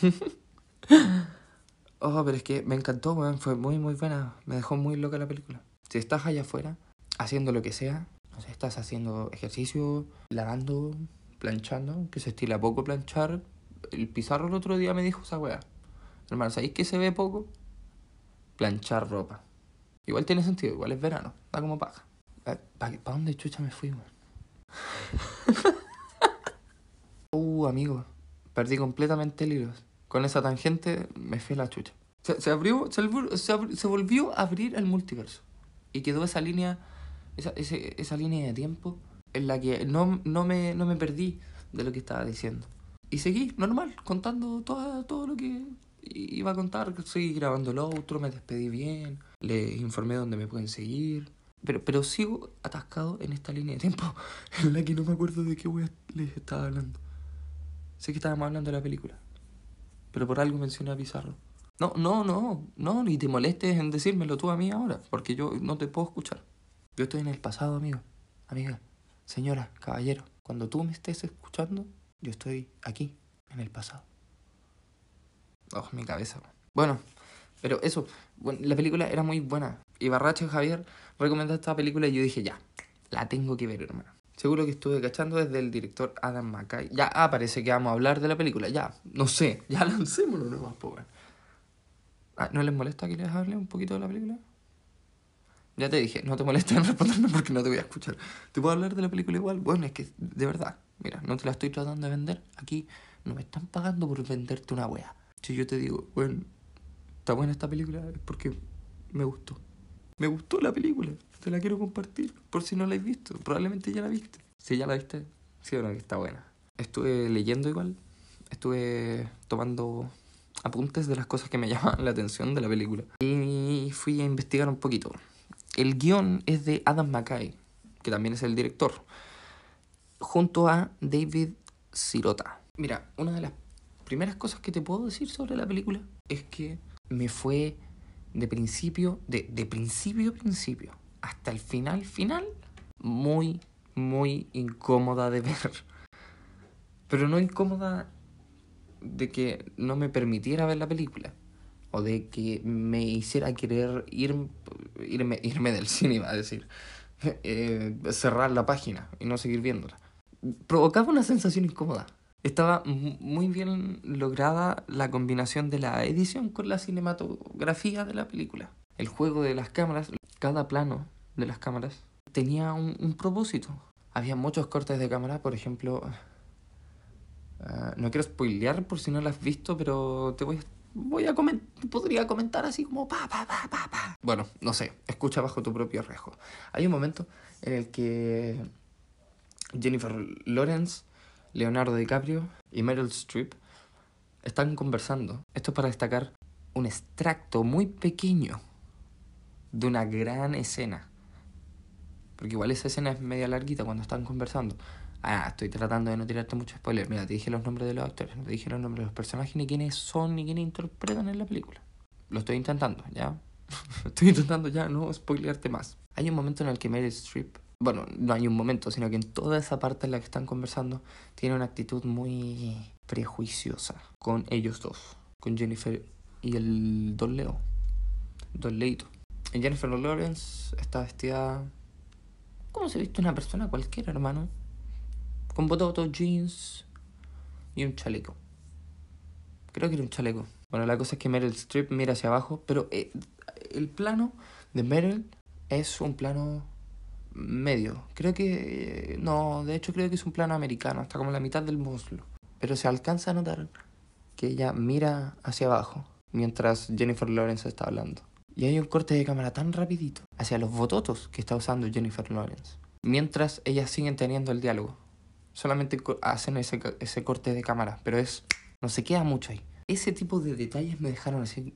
oh, pero es que me encantó, weón, fue muy, muy buena, me dejó muy loca la película. Si estás allá afuera, haciendo lo que sea, no sé, estás haciendo ejercicio, lavando, planchando, que se estila poco planchar. El pizarro el otro día me dijo esa weá. Hermano, ¿sabéis que se ve poco? Planchar ropa. Igual tiene sentido, igual es verano, da como paja. ¿Para dónde chucha me fui, weón? uh, amigo, perdí completamente el hilo. Con esa tangente me fui a la chucha. Se, abrió, se, se, volvió a abrir el multiverso. Y quedó esa línea, esa, esa línea de tiempo en la que no, no, me, no me perdí de lo que estaba diciendo. Y seguí, normal, contando todo, todo lo que iba a contar. Seguí grabando el otro, me despedí bien, le informé dónde me pueden seguir. Pero, pero sigo atascado en esta línea de tiempo en la que no me acuerdo de qué les estaba hablando. Sé que estábamos hablando de la película. Pero por algo mencioné a Pizarro. No, no, no, no, ni te molestes en decírmelo tú a mí ahora, porque yo no te puedo escuchar. Yo estoy en el pasado, amigo. Amiga, señora, caballero. Cuando tú me estés escuchando, yo estoy aquí, en el pasado. Oh, mi cabeza. Bueno, pero eso, bueno, la película era muy buena. Y Barracho Javier recomendó esta película y yo dije, ya, la tengo que ver, hermano. Seguro que estuve cachando desde el director Adam McKay. Ya, ah, parece que vamos a hablar de la película. Ya, no sé, ya lancémoslo nomás, pues. Ah, ¿No les molesta que les hable un poquito de la película? Ya te dije, no te molestes en responderme porque no te voy a escuchar. ¿Te puedo hablar de la película igual? Bueno, es que, de verdad, mira, no te la estoy tratando de vender. Aquí no me están pagando por venderte una wea. Si yo te digo, bueno, está buena esta película, es porque me gustó. Me gustó la película, te la quiero compartir, por si no la has visto. Probablemente ya la viste. Si ya la viste, sí o no, que está buena. Estuve leyendo igual, estuve tomando apuntes de las cosas que me llaman la atención de la película. Y fui a investigar un poquito. El guion es de Adam McKay, que también es el director, junto a David Sirota. Mira, una de las primeras cosas que te puedo decir sobre la película es que me fue de principio, de, de principio a principio, hasta el final final, muy, muy incómoda de ver. Pero no incómoda de que no me permitiera ver la película. O de que me hiciera querer ir, irme, irme del cine, iba a decir. Eh, cerrar la página y no seguir viéndola. Provocaba una sensación incómoda. Estaba muy bien lograda la combinación de la edición con la cinematografía de la película. El juego de las cámaras, cada plano de las cámaras, tenía un, propósito. Había muchos cortes de cámara, por ejemplo, uh, no quiero spoilear por si no lo has visto, pero te voy a, voy a comentar, podría comentar así como pa, pa, pa, pa, pa. Bueno, no sé, escucha bajo tu propio riesgo. Hay un momento en el que Jennifer Lawrence Leonardo DiCaprio y Meryl Streep están conversando. Esto es para destacar un extracto muy pequeño de una gran escena. Porque igual esa escena es media larguita cuando están conversando. Ah, estoy tratando de no tirarte mucho spoiler. Mira, te dije los nombres de los actores, no te dije los nombres de los personajes, ni quiénes son, ni quiénes interpretan en la película. Lo estoy intentando, ¿ya? estoy intentando ya no spoilearte más. Hay un momento en el que Meryl Streep bueno, no hay un momento, sino que en toda esa parte en la que están conversando, tiene una actitud muy prejuiciosa con ellos dos, con Jennifer y el Don Leo, Don Leito. En Jennifer Lawrence está vestida como se viste una persona cualquiera, hermano, con bototos, jeans y un chaleco. Creo que era un chaleco. Bueno, la cosa es que Meryl Streep mira hacia abajo, pero eh, el plano de Meryl es un plano medio. Creo que... No, de hecho creo que es un plano americano, hasta como la mitad del muslo. Pero se alcanza a notar que ella mira hacia abajo mientras Jennifer Lawrence está hablando. Y hay un corte de cámara tan rapidito hacia los bototos que está usando Jennifer Lawrence. Mientras ellas siguen teniendo el diálogo. Solamente hacen ese, ese corte de cámara, pero es... No se queda mucho ahí. Ese tipo de detalles me dejaron así...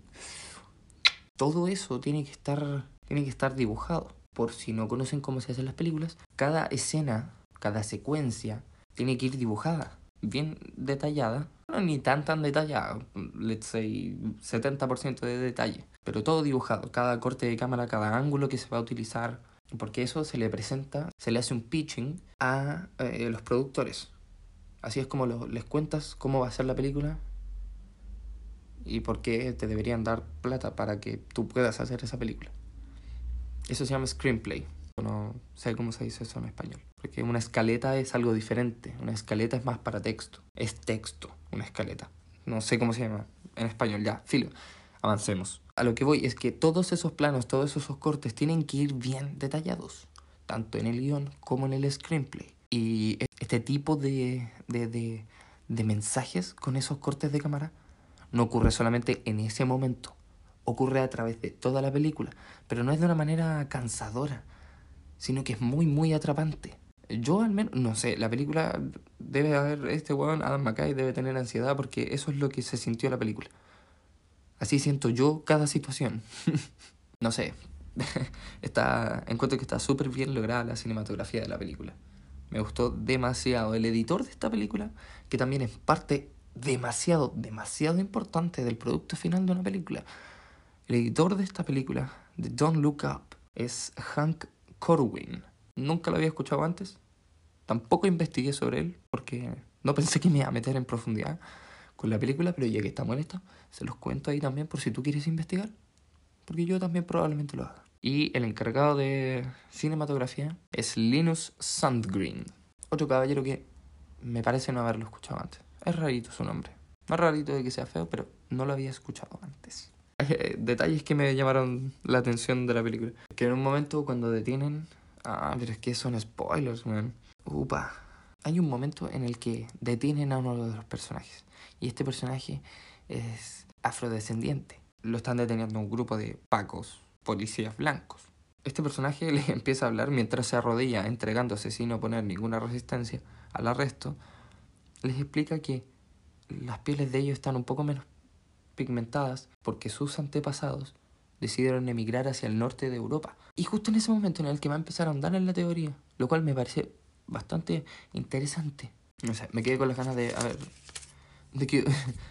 Todo eso tiene que estar, tiene que estar dibujado por si no conocen cómo se hacen las películas, cada escena, cada secuencia tiene que ir dibujada, bien detallada, no ni tan tan detallada, let's say 70% de detalle, pero todo dibujado, cada corte de cámara, cada ángulo que se va a utilizar, porque eso se le presenta, se le hace un pitching a eh, los productores. Así es como les cuentas cómo va a ser la película y por qué te deberían dar plata para que tú puedas hacer esa película. Eso se llama screenplay. No sé cómo se dice eso en español. Porque una escaleta es algo diferente. Una escaleta es más para texto. Es texto, una escaleta. No sé cómo se llama en español. Ya, filo. Avancemos. A lo que voy es que todos esos planos, todos esos cortes tienen que ir bien detallados. Tanto en el guion como en el screenplay. Y este tipo de, de, de, de mensajes con esos cortes de cámara no ocurre solamente en ese momento ocurre a través de toda la película, pero no es de una manera cansadora, sino que es muy, muy atrapante. Yo al menos, no sé, la película debe haber, este weón, Adam McKay, debe tener ansiedad porque eso es lo que se sintió la película. Así siento yo cada situación. no sé, está, encuentro que está súper bien lograda la cinematografía de la película. Me gustó demasiado. El editor de esta película, que también es parte demasiado, demasiado importante del producto final de una película. El editor de esta película, de Don't Look Up, es Hank Corwin. Nunca lo había escuchado antes. Tampoco investigué sobre él porque no pensé que me iba a meter en profundidad con la película, pero ya que estamos en esto, se los cuento ahí también por si tú quieres investigar. Porque yo también probablemente lo haga. Y el encargado de cinematografía es Linus Sandgreen. Otro caballero que me parece no haberlo escuchado antes. Es rarito su nombre. No es rarito de que sea feo, pero no lo había escuchado antes. Eh, detalles que me llamaron la atención de la película. Que en un momento cuando detienen... Ah, pero es que son spoilers, man. Upa. Hay un momento en el que detienen a uno de los personajes. Y este personaje es afrodescendiente. Lo están deteniendo un grupo de pacos, policías blancos. Este personaje les empieza a hablar mientras se arrodilla entregándose sin oponer ninguna resistencia al arresto. Les explica que las pieles de ellos están un poco menos pigmentadas porque sus antepasados decidieron emigrar hacia el norte de Europa. Y justo en ese momento en el que va a empezar a andar en la teoría, lo cual me parece bastante interesante. No sé, me quedé con las ganas de... A ver... De que...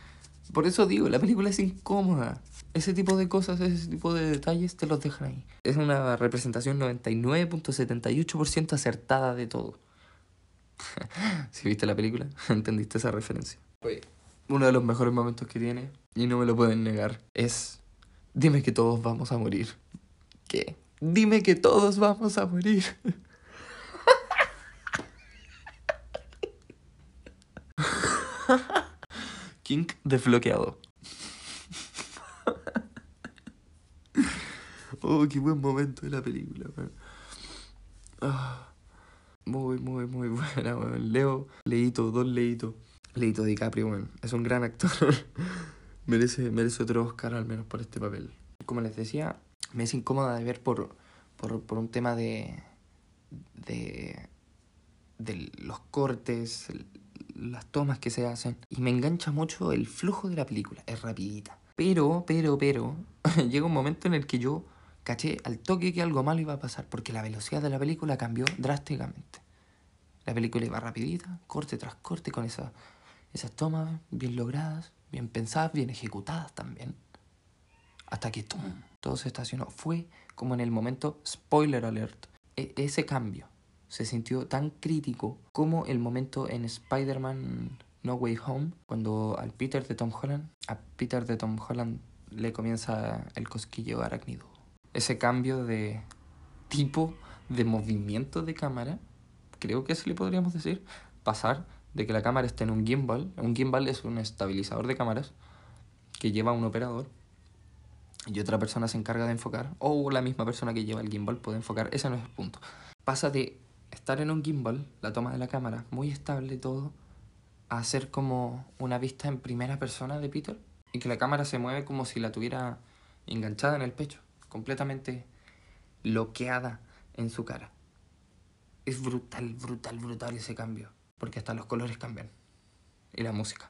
Por eso digo, la película es incómoda. Ese tipo de cosas, ese tipo de detalles te los dejan ahí. Es una representación 99.78% acertada de todo. si viste la película, entendiste esa referencia. Uno de los mejores momentos que tiene, y no me lo pueden negar, es... Dime que todos vamos a morir. ¿Qué? Dime que todos vamos a morir. King desbloqueado. oh, qué buen momento de la película, ah, muy, muy, muy buena, Leo, Leito, dos Leito. Leito DiCaprio, bueno, es un gran actor. merece, merece otro Oscar al menos por este papel. Como les decía, me es incómoda de ver por, por, por un tema de, de, de los cortes, las tomas que se hacen. Y me engancha mucho el flujo de la película. Es rapidita. Pero, pero, pero, llega un momento en el que yo caché al toque que algo malo iba a pasar. Porque la velocidad de la película cambió drásticamente. La película iba rapidita, corte tras corte, con esas, esas tomas bien logradas, bien pensadas, bien ejecutadas también. Hasta que todo se estacionó. Fue como en el momento, spoiler alert, e, ese cambio se sintió tan crítico como el momento en Spider-Man No Way Home, cuando al Peter de Tom Holland, a Peter de Tom Holland le comienza el cosquillo arácnido. Ese cambio de tipo de movimiento de cámara, creo que eso le podríamos decir, pasar de que la cámara esté en un gimbal, un gimbal es un estabilizador de cámaras que lleva un operador y otra persona se encarga de enfocar, o la misma persona que lleva el gimbal puede enfocar, ese no es el punto. Pasa de estar en un gimbal, la toma de la cámara, muy estable todo, a hacer como una vista en primera persona de Peter y que la cámara se mueve como si la tuviera enganchada en el pecho, completamente bloqueada en su cara. Es brutal, brutal, brutal ese cambio, porque hasta los colores cambian y la música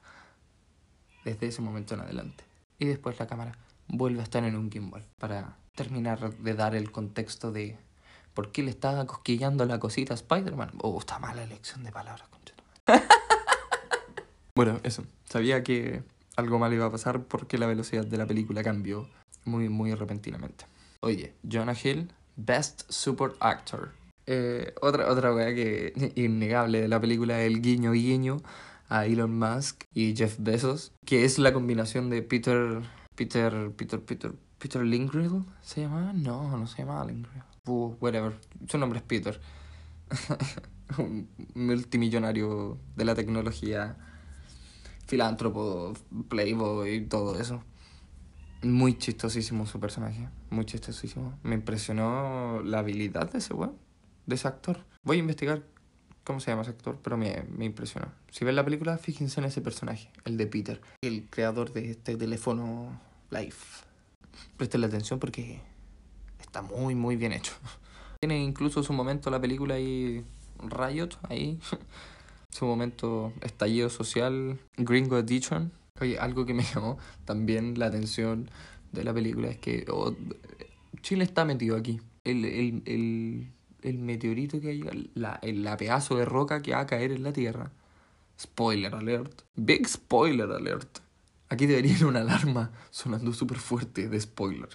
desde ese momento en adelante. Y después la cámara vuelve a estar en un gimbal para terminar de dar el contexto de ¿Por qué le estaba cosquillando la cosita a Spider-Man? Oh, está mala elección de palabras, Bueno, eso. Sabía que algo mal iba a pasar porque la velocidad de la película cambió muy, muy repentinamente. Oye, Jonah Hill, Best Support Actor. Eh, otra otra wea que innegable de la película el guiño guiño a Elon Musk y Jeff Bezos, que es la combinación de Peter, Peter, Peter, Peter, Peter Lindgren, ¿se llama? No, no se llama Lindgren whatever. Su nombre es Peter. un multimillonario de la tecnología, filántropo, playboy y todo eso. Muy chistosísimo su personaje, muy chistosísimo. Me impresionó la habilidad de ese weón, de ese actor. Voy a investigar cómo se llama ese actor, pero me, me impresionó. Si ven la película, fíjense en ese personaje, el de Peter, el creador de este teléfono Life. Presten la atención porque está muy, muy bien hecho. Tiene incluso su momento la película ahí, Riot, ahí. su momento estallido social, Gringo Edition. Oye, algo que me llamó también la atención de la película es que oh, Chile está metido aquí. El, el, el, el meteorito que hay, la, el pedazo de roca que va a caer en la Tierra. Spoiler alert. Big spoiler alert. Aquí debería ir una alarma sonando súper fuerte de spoiler.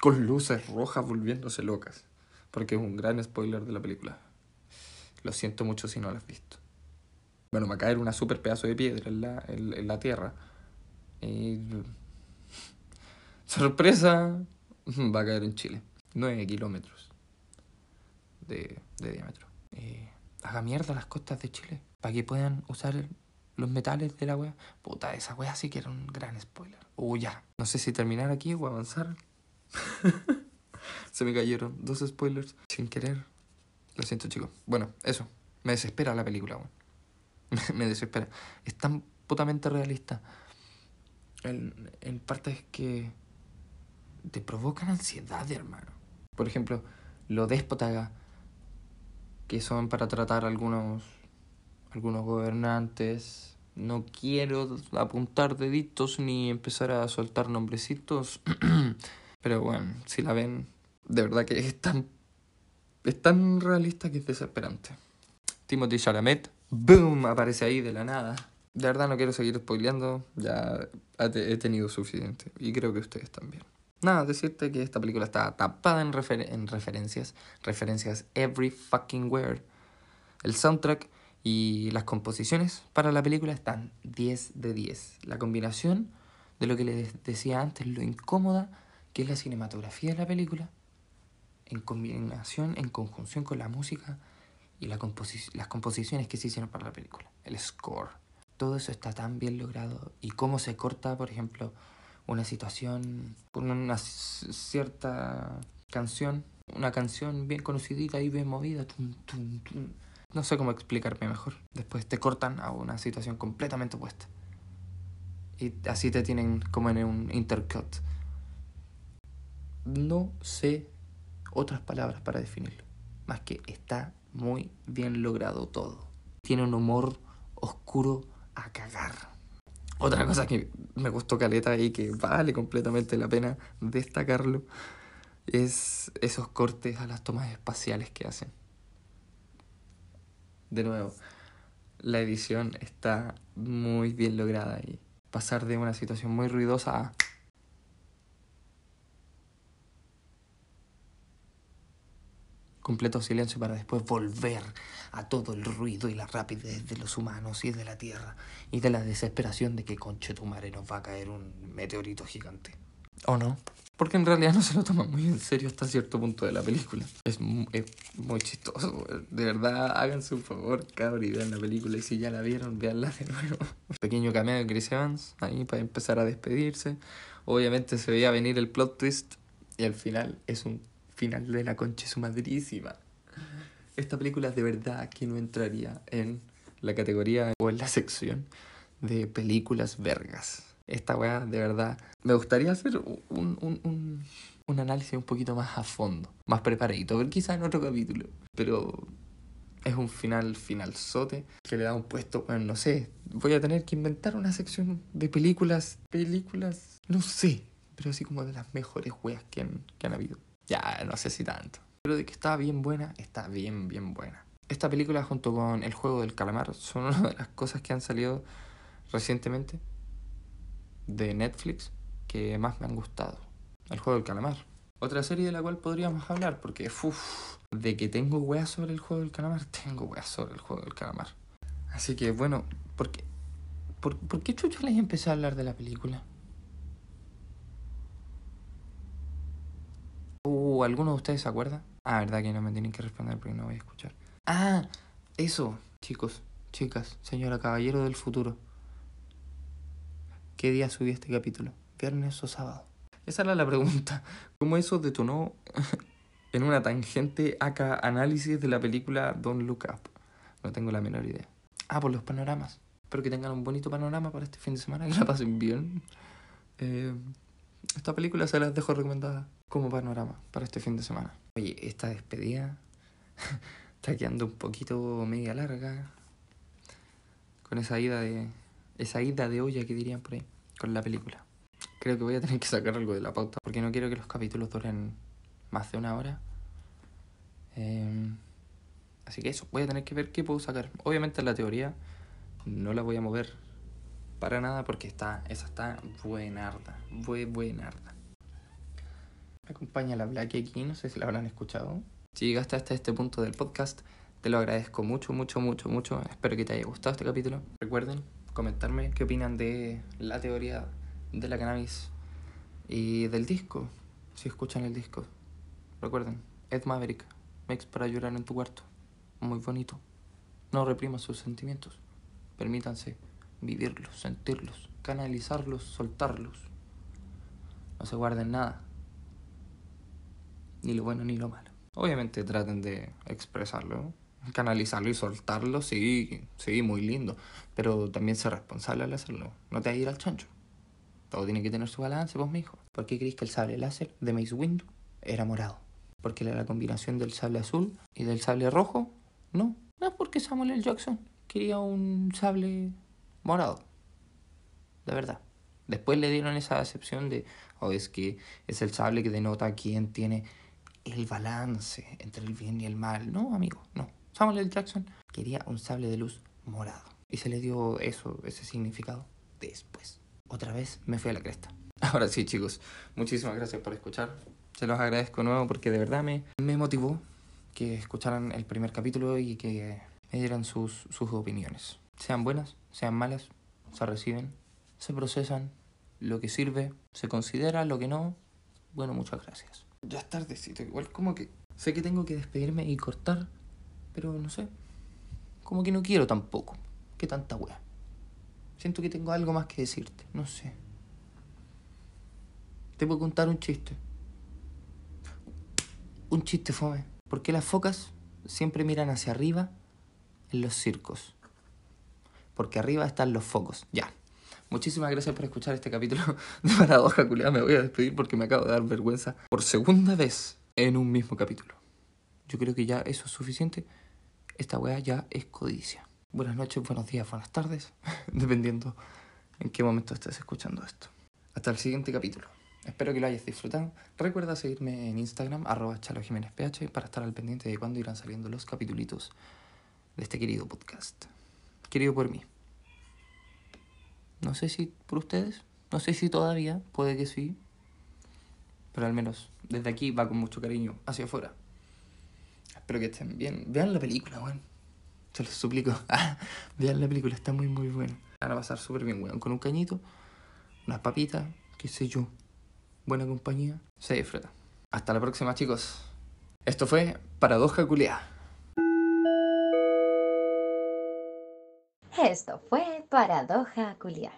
Con luces rojas volviéndose locas. Porque es un gran spoiler de la película. Lo siento mucho si no lo has visto. Bueno, va a caer una super pedazo de piedra en la, en, en la tierra. Y... Sorpresa, va a caer en Chile. 9 kilómetros de, diámetro. Eh, haga mierda las costas de Chile. Para que puedan usar los metales de la wea. Puta, esa wea sí que era un gran spoiler. Uh, ya. No sé si terminar aquí o avanzar. Se me cayeron dos spoilers sin querer. Lo siento, chicos. Bueno, eso. Me desespera la película, weón. me desespera. Es tan putamente realista. En, en partes que te provocan ansiedad, hermano. Por ejemplo, lo déspota que son para tratar algunos algunos gobernantes. No quiero apuntar deditos ni empezar a soltar nombrecitos. Pero bueno, si la ven, de verdad que es tan, es tan realista que es desesperante. Timothy Chalamet, boom, aparece ahí de la nada. De verdad no quiero seguir spoileando, ya he tenido suficiente. Y creo que ustedes también. Nada, decirte que esta película está tapada en, refer en referencias, referencias every fucking where. El soundtrack y las composiciones para la película están 10 de 10. La combinación de lo que les decía antes, lo incómoda que es la cinematografía de la película, en combinación, en conjunción con la música y la composi las composiciones que se hicieron para la película, el score. Todo eso está tan bien logrado y cómo se corta, por ejemplo, una situación con una cierta canción, una canción bien conocidita y bien movida, tum, tum, tum no sé cómo explicarme mejor. Después te cortan a una situación completamente opuesta. Y así te tienen como en un intercut. No sé otras palabras para definirlo. Más que está muy bien logrado todo. Tiene un humor oscuro a cagar. Otra cosa que me gustó Caleta y que vale completamente la pena destacarlo es esos cortes a las tomas espaciales que hacen. De nuevo, la edición está muy bien lograda y pasar de una situación muy ruidosa a completo silencio para después volver a todo el ruido y la rapidez de los humanos y de la tierra y de la desesperación de que conche tu madre nos va a caer un meteorito gigante. ¿O no? Porque en realidad no se lo toma muy en serio hasta cierto punto de la película. Es, es muy chistoso. De verdad, háganse un favor, cabrón, y vean la película. Y si ya la vieron, veanla de nuevo. Pequeño cameo de Chris Evans, ahí para empezar a despedirse. Obviamente se veía venir el plot twist. Y al final es un final de la concha su madrísima. Esta película de verdad que no entraría en la categoría o en la sección de películas vergas esta weá, de verdad. Me gustaría hacer un, un, un, un análisis un poquito más a fondo, más preparadito, ver quizás en otro capítulo. Pero es un final final sote que le da un puesto, bueno, no sé, voy a tener que inventar una sección de películas, películas, no sé, pero así como de las mejores weas que han, que han habido. Ya, no sé si tanto. Pero de que está bien buena, está bien, bien buena. Esta película junto con El Juego del Calamar son una de las cosas que han salido recientemente de Netflix que más me han gustado. El juego del calamar. Otra serie de la cual podríamos hablar, porque uff, de que tengo weas sobre el juego del calamar, tengo weas sobre el juego del calamar. Así que bueno, ¿por qué, por, ¿por qué chucho les empecé a hablar de la película? Uh, ¿alguno de ustedes se acuerda? Ah, verdad que no me tienen que responder porque no voy a escuchar. Ah, eso, chicos, chicas, señora caballero del futuro. ¿Qué día subí este capítulo? ¿Viernes o sábado? Esa era la pregunta. ¿Cómo eso detonó en una tangente acá análisis de la película Don't Look Up? No tengo la menor idea. Ah, por los panoramas. Espero que tengan un bonito panorama para este fin de semana, que la pasen bien. Eh, esta película se las dejo recomendada como panorama para este fin de semana. Oye, esta despedida está quedando un poquito media larga. Con esa ida de. Esa ida de olla que dirían por ahí con la película. Creo que voy a tener que sacar algo de la pauta porque no quiero que los capítulos duren más de una hora. Em, así que eso, voy a tener que ver qué puedo sacar. Obviamente la teoría no la voy a mover para nada porque está, esa está buenarda, buen, buenarda. Acompaña la Black aquí, no sé si la habrán escuchado. Si llegaste hasta este punto del podcast, te lo agradezco mucho, mucho, mucho, mucho. Espero que te haya gustado este capítulo. Recuerden comentarme qué opinan de la teoría de la cannabis y del disco, si escuchan el disco. Recuerden, Ed Maverick, Mix para llorar en tu cuarto. Muy bonito. No repriman sus sentimientos. Permítanse vivirlos, sentirlos, canalizarlos, soltarlos. No se guarden nada. Ni lo bueno ni lo malo. Obviamente traten de expresarlo, canalizarlo y soltarlo, sí, sí, muy lindo. Pero también ser responsable al hacerlo. No te vayas a ir al chancho. Todo tiene que tener su balance, vos, hijo. ¿Por qué crees que el sable láser de Mace Windu era morado? ¿Porque era la combinación del sable azul y del sable rojo? No. No porque Samuel L. Jackson quería un sable morado. De verdad. Después le dieron esa acepción de, oh, es que es el sable que denota quién tiene el balance entre el bien y el mal. No, amigo, no. Samuel L. Jackson quería un sable de luz morado. Y se le dio eso, ese significado después. Otra vez me fui a la cresta. Ahora sí, chicos, muchísimas gracias por escuchar. Se los agradezco nuevo porque de verdad me, me motivó que escucharan el primer capítulo y que me dieran sus, sus opiniones. Sean buenas, sean malas, se reciben, se procesan, lo que sirve, se considera, lo que no. Bueno, muchas gracias. Ya es tardecito, igual como que sé que tengo que despedirme y cortar, pero no sé. Como que no quiero tampoco. ¿Qué tanta wea? Siento que tengo algo más que decirte, no sé. Te puedo contar un chiste. Un chiste fome. ¿Por qué las focas siempre miran hacia arriba en los circos? Porque arriba están los focos. Ya. Muchísimas gracias por escuchar este capítulo de Paradoja Culeada. Me voy a despedir porque me acabo de dar vergüenza por segunda vez en un mismo capítulo. Yo creo que ya eso es suficiente. Esta weá ya es codicia. Buenas noches, buenos días, buenas tardes, dependiendo en qué momento estés escuchando esto. Hasta el siguiente capítulo. Espero que lo hayas disfrutado. Recuerda seguirme en Instagram, arroba chalojiménezph, para estar al pendiente de cuándo irán saliendo los capítulos de este querido podcast. Querido por mí. No sé si por ustedes, no sé si todavía, puede que sí. Pero al menos desde aquí va con mucho cariño hacia afuera. Espero que estén bien. Vean la película, weón. Se los suplico. Vean la película, está muy, muy buena. Van a pasar súper bien, weón. Con un cañito, unas papitas, qué sé yo. Buena compañía. Se disfruta. Hasta la próxima, chicos. Esto fue Paradoja Culeada. Esto fue Paradoja Culiar.